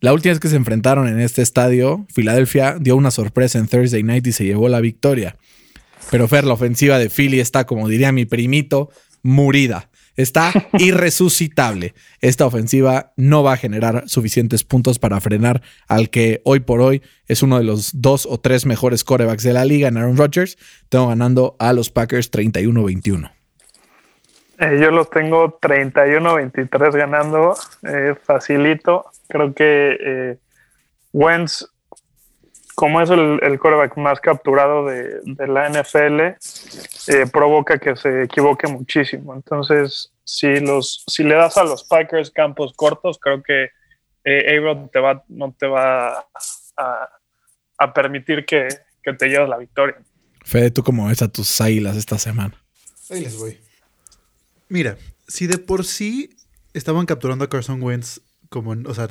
La última vez que se enfrentaron en este estadio, Filadelfia dio una sorpresa en Thursday Night y se llevó la victoria. Pero Fer, la ofensiva de Philly está, como diría mi primito, murida. Está <laughs> irresucitable. Esta ofensiva no va a generar suficientes puntos para frenar al que hoy por hoy es uno de los dos o tres mejores corebacks de la liga en Aaron Rodgers. Tengo ganando a los Packers 31-21. Eh, yo los tengo 31-23 ganando, eh, facilito. Creo que eh, Wentz, como es el, el quarterback más capturado de, la NFL, eh, provoca que se equivoque muchísimo. Entonces, si, los, si le das a los Packers campos cortos, creo que eh, te va, no te va a, a permitir que, que te lleves la victoria. Fede, ¿tú cómo ves a tus águilas esta semana? Ahí les voy. Mira, si de por sí estaban capturando a Carson Wentz como, en- o sea,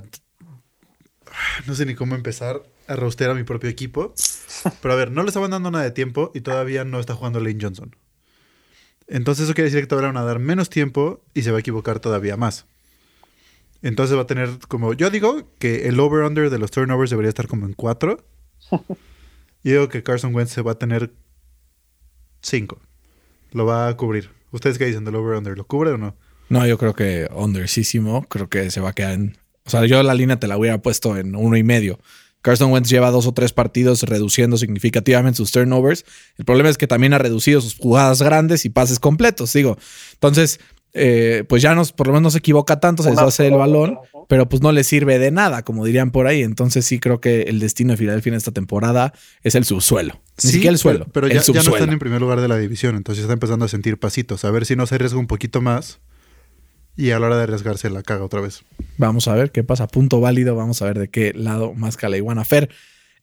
no sé ni cómo empezar a rostear a mi propio equipo. Pero a ver, no le estaban dando nada de tiempo y todavía no está jugando Lane Johnson. Entonces eso quiere decir que todavía van a dar menos tiempo y se va a equivocar todavía más. Entonces va a tener como... Yo digo que el over-under de los turnovers debería estar como en 4. <laughs> Y digo que Carson Wentz se va a tener 5. Lo va a cubrir. ¿Ustedes qué dicen del over-under? ¿Lo cubre o no? No, yo creo que undersísimo. Creo que se va a quedar en. O sea, yo la línea te la hubiera puesto en uno y medio. Carson Wentz lleva dos o tres partidos reduciendo significativamente sus turnovers. El problema es que también ha reducido sus jugadas grandes y pases completos, digo. Entonces, eh, pues ya nos, por lo menos no se equivoca tanto, se deshace el balón, pero pues no le sirve de nada, como dirían por ahí. Entonces sí creo que el destino de Filadelfia en esta temporada es el subsuelo. Ni siquiera el suelo, Pero, pero el ya, ya no subsuelo. están en primer lugar de la división, entonces está empezando a sentir pasitos. A ver si no se arriesga un poquito más. Y a la hora de arriesgarse la caga otra vez. Vamos a ver qué pasa. Punto válido. Vamos a ver de qué lado más la iguana. Fer,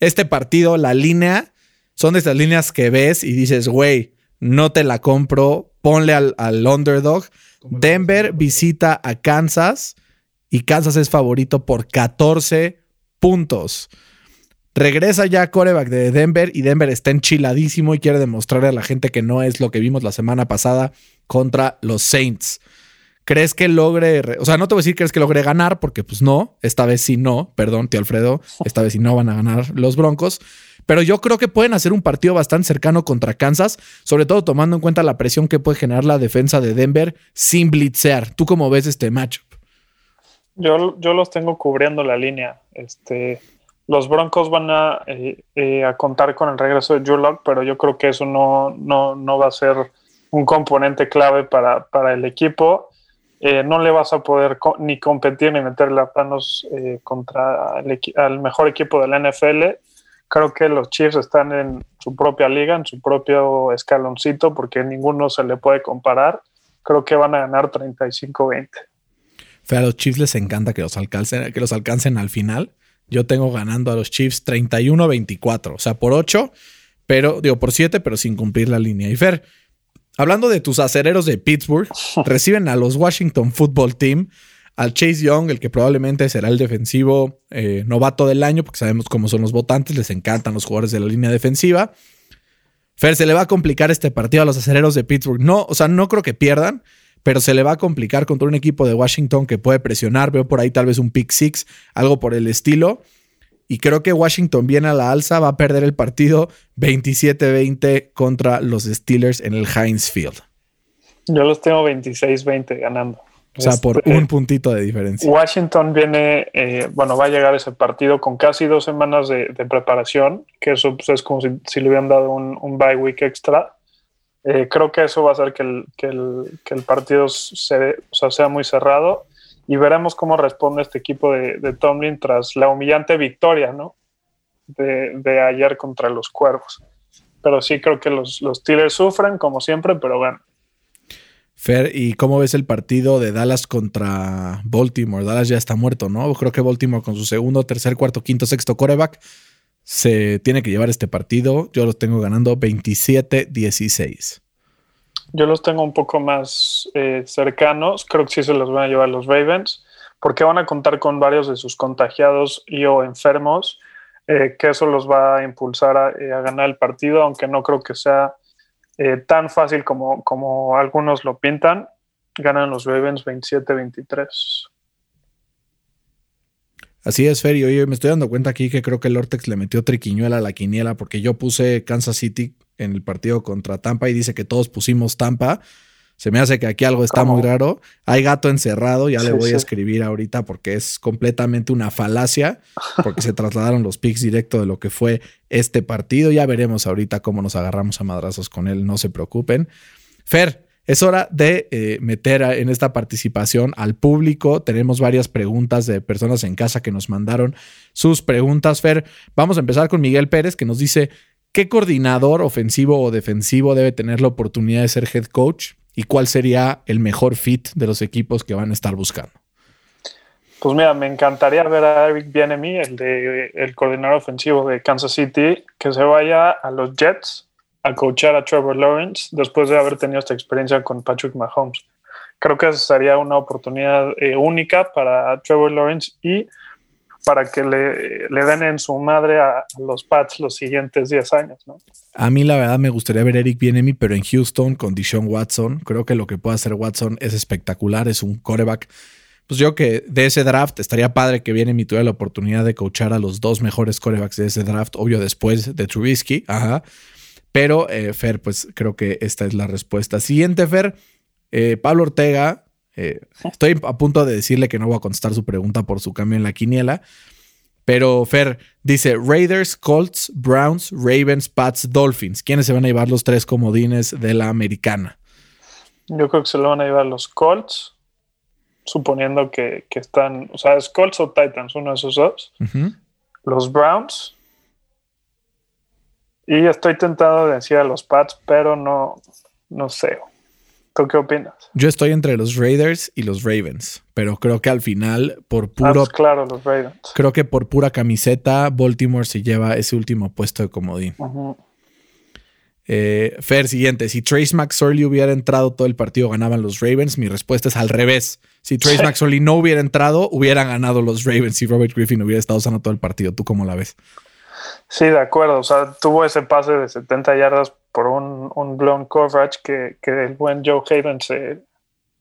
este partido, la línea, son de estas líneas que ves y dices, güey, no te la compro. Ponle al, al underdog. Denver visita a Kansas y Kansas es favorito por 14 puntos. Regresa ya coreback de Denver y Denver está enchiladísimo y quiere demostrarle a la gente que no es lo que vimos la semana pasada contra los Saints. ¿Crees que logre, re- o sea, no te voy a decir crees que logre ganar, porque pues no, esta vez sí no, perdón, tío Alfredo, esta vez sí no van a ganar los Broncos, pero yo creo que pueden hacer un partido bastante cercano contra Kansas, sobre todo tomando en cuenta la presión que puede generar la defensa de Denver sin blitzear. ¿Tú cómo ves este matchup? Yo, yo los tengo cubriendo la línea. Este, los Broncos van a, eh, eh, a contar con el regreso de Drew pero yo creo que eso no, no, no va a ser un componente clave para, para el equipo. Eh, no le vas a poder ni competir ni meterle a planos eh, contra el al mejor equipo de la NFL. Creo que los Chiefs están en su propia liga, en su propio escaloncito, porque ninguno se le puede comparar. Creo que van a ganar 35-20. Fe, a los Chiefs les encanta que los alcancen, que los alcancen al final. Yo tengo ganando a los Chiefs 31-24, o sea, por 8, pero digo por 7, pero sin cumplir la línea. Y Fer, hablando de tus acereros de Pittsburgh, <laughs> reciben a los Washington Football Team, al Chase Young, el que probablemente será el defensivo eh, novato del año, porque sabemos cómo son los votantes, les encantan los jugadores de la línea defensiva. Fer, se le va a complicar este partido a los acereros de Pittsburgh. No, o sea, no creo que pierdan, pero se le va a complicar contra un equipo de Washington que puede presionar. Veo por ahí tal vez un pick six, algo por el estilo. Y creo que Washington viene a la alza, va a perder el partido 27-20 contra los Steelers en el Heinz Field. Yo los tengo 26-20 ganando. O sea, por Este, un puntito de diferencia. Washington viene, eh, bueno, va a llegar ese partido con casi dos semanas de, de preparación, que eso pues, es como si, si le hubieran dado un, un bye week extra. Eh, creo que eso va a hacer que el, que el, que el partido se, o sea, sea muy cerrado y veremos cómo responde este equipo de, de Tomlin tras la humillante victoria, ¿no? De, de ayer contra los Cuervos. Pero sí creo que los, los sufren, como siempre, pero bueno. Fer, ¿y cómo ves el partido de Dallas contra Baltimore? Dallas ya está muerto, ¿no? Creo que Baltimore con su segundo, tercer, cuarto, quinto, sexto coreback se tiene que llevar este partido. Yo los tengo ganando 27-16. Yo los tengo un poco más eh, cercanos. Creo que sí se los van a llevar los Ravens, porque van a contar con varios de sus contagiados y o enfermos, eh, que eso los va a impulsar eh, a ganar el partido, aunque no creo que sea eh, tan fácil como, como algunos lo pintan. Ganan los Ravens 27-23. Así es, Fer. Y oye, me estoy dando cuenta aquí que creo que el Ortex le metió triquiñuela a la quiniela porque yo puse Kansas City en el partido contra Tampa y dice que todos pusimos Tampa. Se me hace que aquí algo está ¿Cómo? muy raro. Hay gato encerrado, ya le voy sí. a escribir ahorita porque es completamente una falacia, porque se trasladaron los picks directo de lo que fue este partido. Ya veremos ahorita cómo nos agarramos a madrazos con él, no se preocupen. Fer, es hora de eh, meter a- en esta participación al público. Tenemos varias preguntas de personas en casa que nos mandaron sus preguntas. Fer, vamos a empezar con Miguel Pérez que nos dice, ¿qué coordinador ofensivo o defensivo debe tener la oportunidad de ser head coach? ¿Y cuál sería el mejor fit de los equipos que van a estar buscando? Pues mira, me encantaría ver a Eric Bienemy, el, de, el coordinador ofensivo de Kansas City, que se vaya a los Jets a coachar a Trevor Lawrence después de haber tenido esta experiencia con Patrick Mahomes. Creo que sería una oportunidad eh, única para Trevor Lawrence y para que le, den en su madre a, los Pats los siguientes 10 años. ¿no? A mí la verdad me gustaría ver Eric Bienemy, pero en Houston con Deshaun Watson. Creo que lo que puede hacer Watson es espectacular, es un coreback. Pues yo que de ese draft estaría padre que Bienemy tuviera la oportunidad de coachar a los dos mejores corebacks de ese draft, obvio después de Trubisky, ajá. Pero eh, Fer, pues creo que esta es la respuesta. Siguiente, Fer. Eh, Pablo Ortega, eh, estoy a punto de decirle que no voy a contestar su pregunta por su cambio en la quiniela. Pero Fer dice Raiders, Colts, Browns, Ravens, Pats, Dolphins. ¿Quiénes se van a llevar los tres comodines de la americana? Yo creo que se lo van a llevar los Colts, suponiendo que, están, o sea, es Colts o Titans, uno de esos dos. Los Browns. Y estoy tentado de decir a los Pats, pero no, no sé. ¿Tú qué opinas? Yo estoy entre los Raiders y los Ravens, pero creo que al final, por Ah, puro. pues claro, los Ravens. Creo que por pura camiseta, Baltimore se lleva ese último puesto de comodín. Eh, Fer, siguiente. Si Trace McSorley hubiera entrado todo el partido, ganaban los Ravens. Mi respuesta es al revés. Si Trace McSorley no hubiera entrado, hubieran ganado los Ravens si Robert Griffin hubiera estado sano todo el partido. ¿Tú cómo la ves? Sí, de acuerdo. O sea, tuvo ese pase de 70 yardas por un, un blown coverage que, que el buen Joe Hayden se,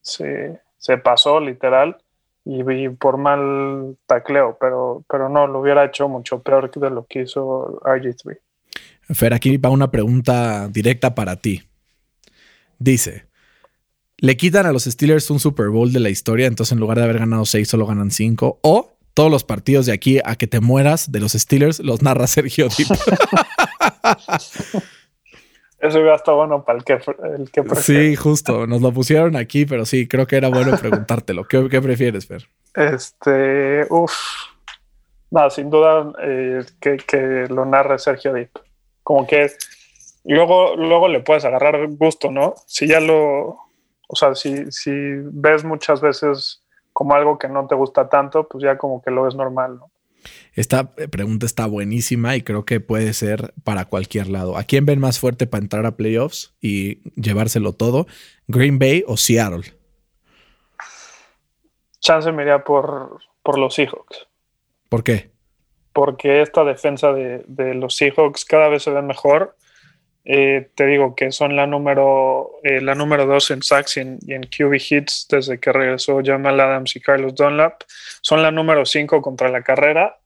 se, se pasó literal y, y por mal tacleo, pero, pero no, lo hubiera hecho mucho peor que de lo que hizo RG3. Fer, aquí va una pregunta directa para ti. Dice: ¿Le quitan a los Steelers un Super Bowl de la historia? Entonces, en lugar de haber ganado seis, solo ganan cinco. O todos los partidos de aquí a que te mueras de los Steelers los narra <laughs> Sergio Dip. <laughs> Eso hubiera estado bueno para el que, el que prefiere. sí, justo. Nos lo pusieron aquí, pero sí, creo que era bueno <laughs> preguntártelo. ¿Qué, qué prefieres, Fer? Este, uff. No, sin duda eh, que, que lo narre Sergio Dip. Como que luego, luego le puedes agarrar gusto, ¿no? Si ya lo. O sea, si, si ves muchas veces como algo que no te gusta tanto, pues ya como que lo ves normal, ¿no? Esta pregunta está buenísima y creo que puede ser para cualquier lado. ¿A quién ven más fuerte para entrar a playoffs y llevárselo todo? ¿Green Bay o Seattle? Chance me iría por, por los Seahawks. ¿Por qué? Porque esta defensa de, de los Seahawks cada vez se ve mejor. Eh, te digo que son la número eh, la número dos en sacks y en, y en QB hits desde que regresó Jamal Adams y Carlos Dunlap. Son la número cinco contra la carrera.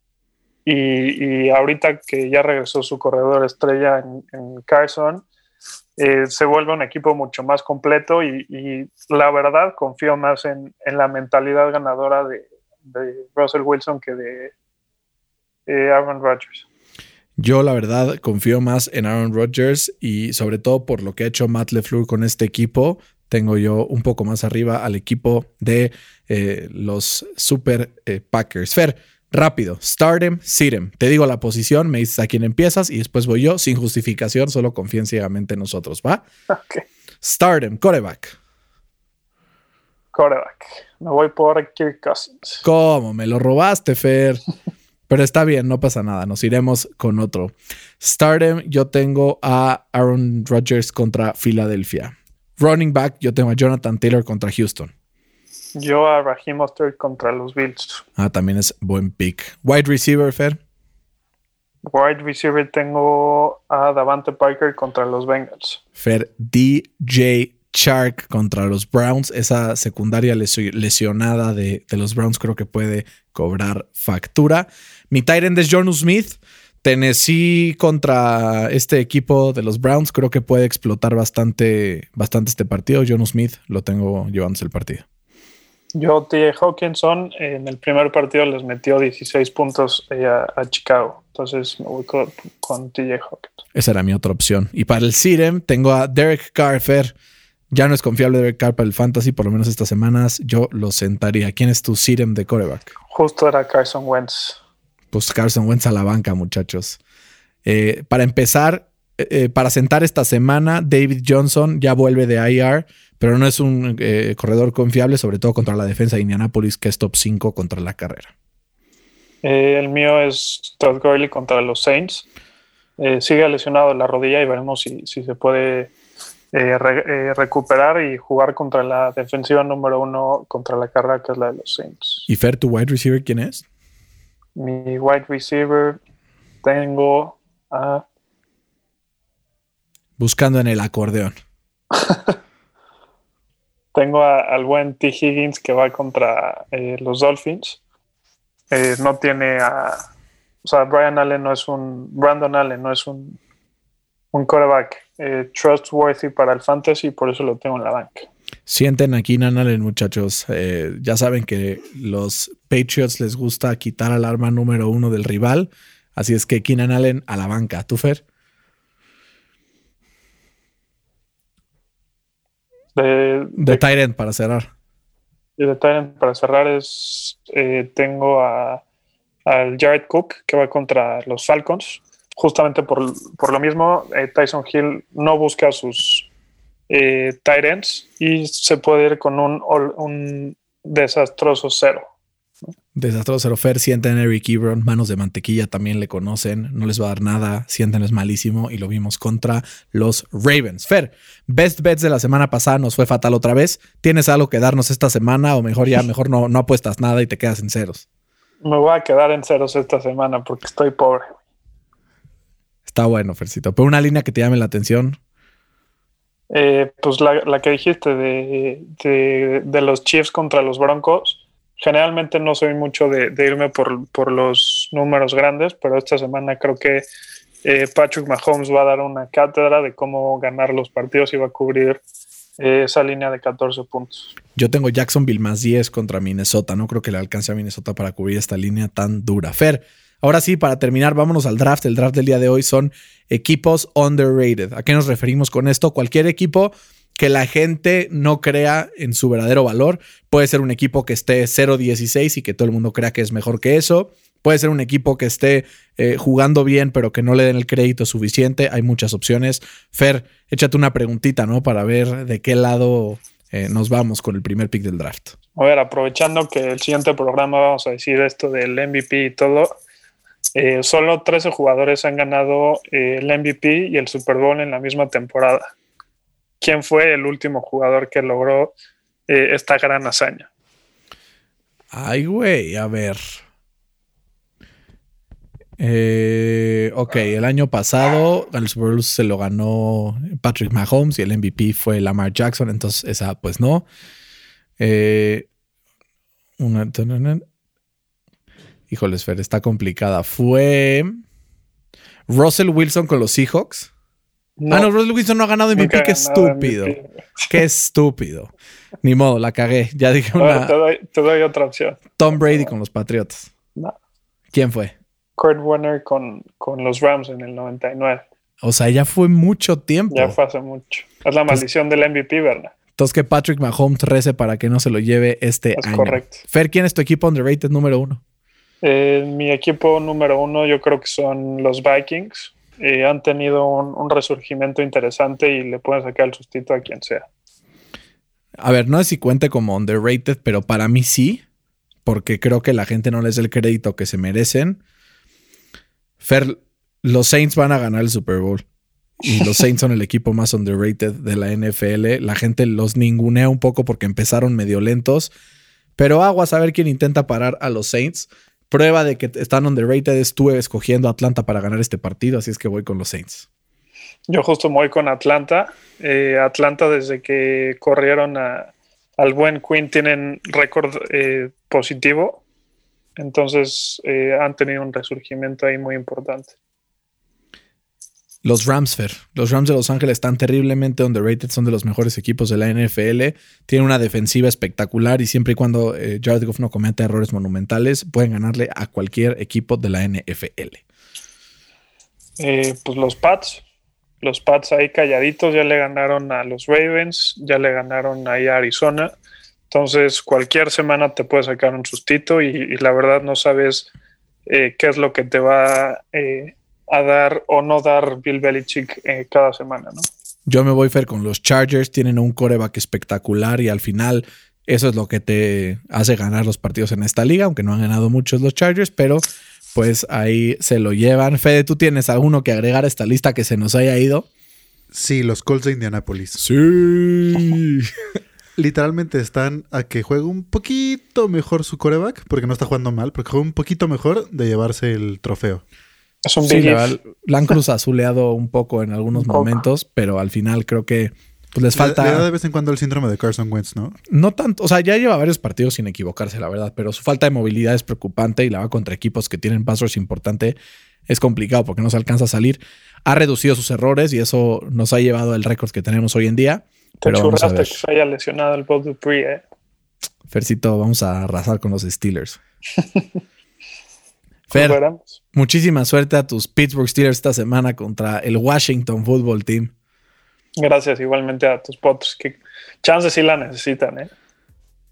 Y, y ahorita que ya regresó su corredor estrella en, Carson, eh, se vuelve un equipo mucho más completo y, y la verdad confío más en, en la mentalidad ganadora de, de, Russell Wilson que de Aaron Rodgers. Yo, la verdad, confío más en Aaron Rodgers y sobre todo por lo que ha hecho Matt LeFleur con este equipo. Tengo yo un poco más arriba al equipo de eh, los Super eh, Packers. Fer, rápido, stardom, sitem. Te digo la posición, me dices a quién empiezas y después voy yo sin justificación, solo confíen ciegamente en nosotros, ¿va? Okay. Stardom, coreback. Coreback. Me voy por Kirk Cousins. ¿Cómo? Me lo robaste, Fer. <laughs> Pero está bien, no pasa nada. Nos iremos con otro. Stardom, yo tengo a Aaron Rodgers contra Filadelfia. Running back, yo tengo a Jonathan Taylor contra Houston. Yo a Raheem Mostert contra los Bills. Ah, también es buen pick. Wide receiver, Fer. Wide receiver tengo a Davante Parker contra los Bengals. Fer, DJ Chark contra los Browns. Esa secundaria lesionada de, de, los Browns creo que puede cobrar factura. Mi Tyrant es John Smith. Tennessee contra este equipo de los Browns creo que puede explotar bastante, bastante este partido. John Smith lo tengo llevándose el partido. Yo, T.J. Hawkinson, en el primer partido les metió 16 puntos a, a Chicago. Entonces me voy con, con T.J. Hawkinson. Esa era mi otra opción. Y para el CIREM tengo a Derek Carfer. Ya no es confiable Derek Carr para el Fantasy, por lo menos estas semanas. Yo lo sentaría. ¿Quién es tu CIREM de coreback? Justo era Carson Wentz. Pues Carson Wentz a la banca, muchachos. Eh, para empezar, eh, para sentar esta semana, David Johnson ya vuelve de IR, pero no es un eh, corredor confiable, sobre todo contra la defensa de Indianapolis, que es top 5 contra la carrera. Eh, el mío es Todd Gurley contra los Saints. sigue lesionado la rodilla y veremos si, si se puede recuperar y jugar contra la defensiva número uno contra la carrera, que es la de los Saints. ¿Y Fer, tu wide receiver quién es? Mi wide receiver tengo a buscando en el acordeón. <laughs> Tengo al buen T. Higgins que va contra eh, los Dolphins. Eh, no tiene a. O sea, Brian Allen no es un. Brandon Allen no es un, un quarterback eh, trustworthy para el fantasy, por eso lo tengo en la banca. Sienten aquí Keenan Allen, muchachos. ya saben que los Patriots les gusta quitar al arma número uno del rival. Así es que Keenan Allen a la banca. ¿Tú, Fer? De, de, Tyrant para cerrar. De Tyrant para cerrar es. Eh, tengo a, al Jared Cook que va contra los Falcons. Justamente por, lo mismo, eh, Tyson Hill no busca sus eh, y se puede ir con un, un desastroso cero. Desastroso Fer, sienten a Eric Ebron, manos de mantequilla también le conocen, no les va a dar nada, sienten es malísimo y lo vimos contra los Ravens. Fer, best bets de la semana pasada nos fue fatal otra vez. ¿Tienes algo que darnos esta semana o mejor ya, mejor no, no apuestas nada y te quedas en ceros? Me voy a quedar en ceros esta semana porque estoy pobre. Está bueno, Fercito. Pero una línea que te llame la atención. Eh, pues la, que dijiste de, de los Chiefs contra los Broncos generalmente no soy mucho de, irme por, los números grandes, pero esta semana creo que eh, Patrick Mahomes va a dar una cátedra de cómo ganar los partidos y va a cubrir eh, esa línea de 14 puntos. Yo tengo Jacksonville más 10 contra Minnesota. No creo que le alcance a Minnesota para cubrir esta línea tan dura. Fer, ahora sí, para terminar, vámonos al draft. El draft del día de hoy son equipos underrated. ¿A qué nos referimos con esto? Cualquier equipo que la gente no crea en su verdadero valor. Puede ser un equipo que esté 0-16 y que todo el mundo crea que es mejor que eso. Puede ser un equipo que esté eh, jugando bien, pero que no le den el crédito suficiente. Hay muchas opciones. Fer, échate una preguntita, ¿no? Para ver de qué lado eh, nos vamos con el primer pick del draft. A ver, aprovechando que el siguiente programa vamos a decir esto del MVP y todo. Eh, solo 13 jugadores han ganado el MVP y el Super Bowl en la misma temporada quién fue el último jugador que logró eh, esta gran hazaña. Ay, güey, a ver. Eh, ok, el año pasado el Super Bowl se lo ganó Patrick Mahomes y el MVP fue Lamar Jackson, entonces esa pues no. Eh, una, híjoles, Fer, está complicada. Fue Russell Wilson con los Seahawks. No, ah, no, Russell Wilson no ha ganado MVP. Qué estúpido. Qué estúpido. Ni modo, la cagué. Ya dije una. te, doy, otra opción. Tom Brady con los Patriots. No. ¿Quién fue? Kurt Warner con, con los Rams en el 99. O sea, ya fue mucho tiempo. Ya fue hace mucho. Es la pues maldición del MVP, ¿verdad? Entonces que Patrick Mahomes rece para que no se lo lleve este es año. Correcto. Fer, ¿quién es tu equipo underrated número uno? Eh, mi equipo número uno yo creo que son los Vikings. Eh, han tenido un, resurgimiento interesante y le pueden sacar el sustito a quien sea. A ver, no sé si cuente como underrated, pero para mí sí, porque creo que la gente no les da el crédito que se merecen. Fer, los Saints van a ganar el Super Bowl. Y los <laughs> Saints son el equipo más underrated de la NFL. La gente los ningunea un poco porque empezaron medio lentos. Pero agua a saber quién intenta parar a los Saints prueba de que están underrated estuve escogiendo Atlanta para ganar este partido, así es que voy con los Saints. Yo justo voy con Atlanta. Eh, Atlanta desde que corrieron al buen Quinn tienen récord eh, positivo, entonces eh, han tenido un resurgimiento ahí muy importante. Los Rams. Los Rams de Los Ángeles están terriblemente underrated, son de los mejores equipos de la NFL. Tienen una defensiva espectacular y siempre y cuando eh, Jared Goff no cometa errores monumentales, pueden ganarle a cualquier equipo de la NFL. Eh, pues los Pats. Los Pats ahí calladitos ya le ganaron a los Ravens, ya le ganaron ahí a Arizona. Entonces, cualquier semana te puede sacar un sustito y, la verdad no sabes eh, qué es lo que te va a dar o no dar Bill Belichick eh, cada semana, ¿no? Yo me voy, Fer, con los Chargers. Tienen un coreback espectacular y al final eso es lo que te hace ganar los partidos en esta liga, aunque no han ganado muchos los Chargers, pero pues ahí se lo llevan. Fede, ¿tú tienes alguno que agregar a esta lista que se nos haya ido? Sí, los Colts de Indianapolis. Sí. <laughs> Literalmente están a que juegue un poquito mejor su coreback, porque no está jugando mal, porque juega un poquito mejor de llevarse el trofeo. Es un Sí, big la, if. la han cruz azuleado un poco en algunos poco. momentos, pero al final creo que pues, les Le- Le, da de falta. vez en cuando el síndrome de Carson Wentz, ¿no? No tanto, o sea, ya lleva varios partidos sin equivocarse, la verdad, pero su falta de movilidad es preocupante y la va contra equipos que tienen pass rush importante. Es complicado porque no se alcanza a salir. Ha reducido sus errores y eso nos ha llevado al récord que tenemos hoy en día. Te Pero vamos a ver. que se haya lesionado el Bob Dupree, ¿eh? Fercito, vamos a arrasar con los Steelers. <laughs> Fer, muchísima suerte a tus Pittsburgh Steelers esta semana contra el Washington Football Team. Gracias igualmente a tus potos que chances sí la necesitan, ¿eh?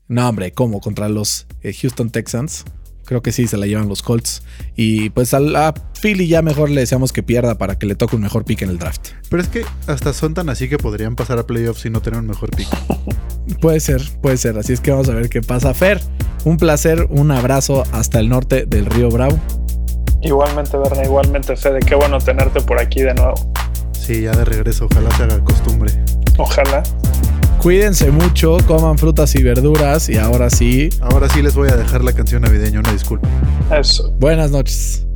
No, hombre, ¿cómo? Contra los eh, Houston Texans. Creo que sí se la llevan los Colts. Y pues a la Philly ya mejor le deseamos que pierda para que le toque un mejor pick en el draft. Pero es que hasta son tan así que podrían pasar a playoffs y no tener un mejor pick. <laughs> Puede ser, puede ser. Así es que vamos a ver qué pasa. Fer, un placer, un abrazo hasta el norte del río Bravo. Igualmente, Berna, igualmente, Fede. Qué bueno tenerte por aquí de nuevo. Sí, ya de regreso, ojalá se haga costumbre. Ojalá. Cuídense mucho, coman frutas y verduras y ahora sí, Ahora sí les voy a dejar la canción navideña, una disculpa. Eso. buenas noches.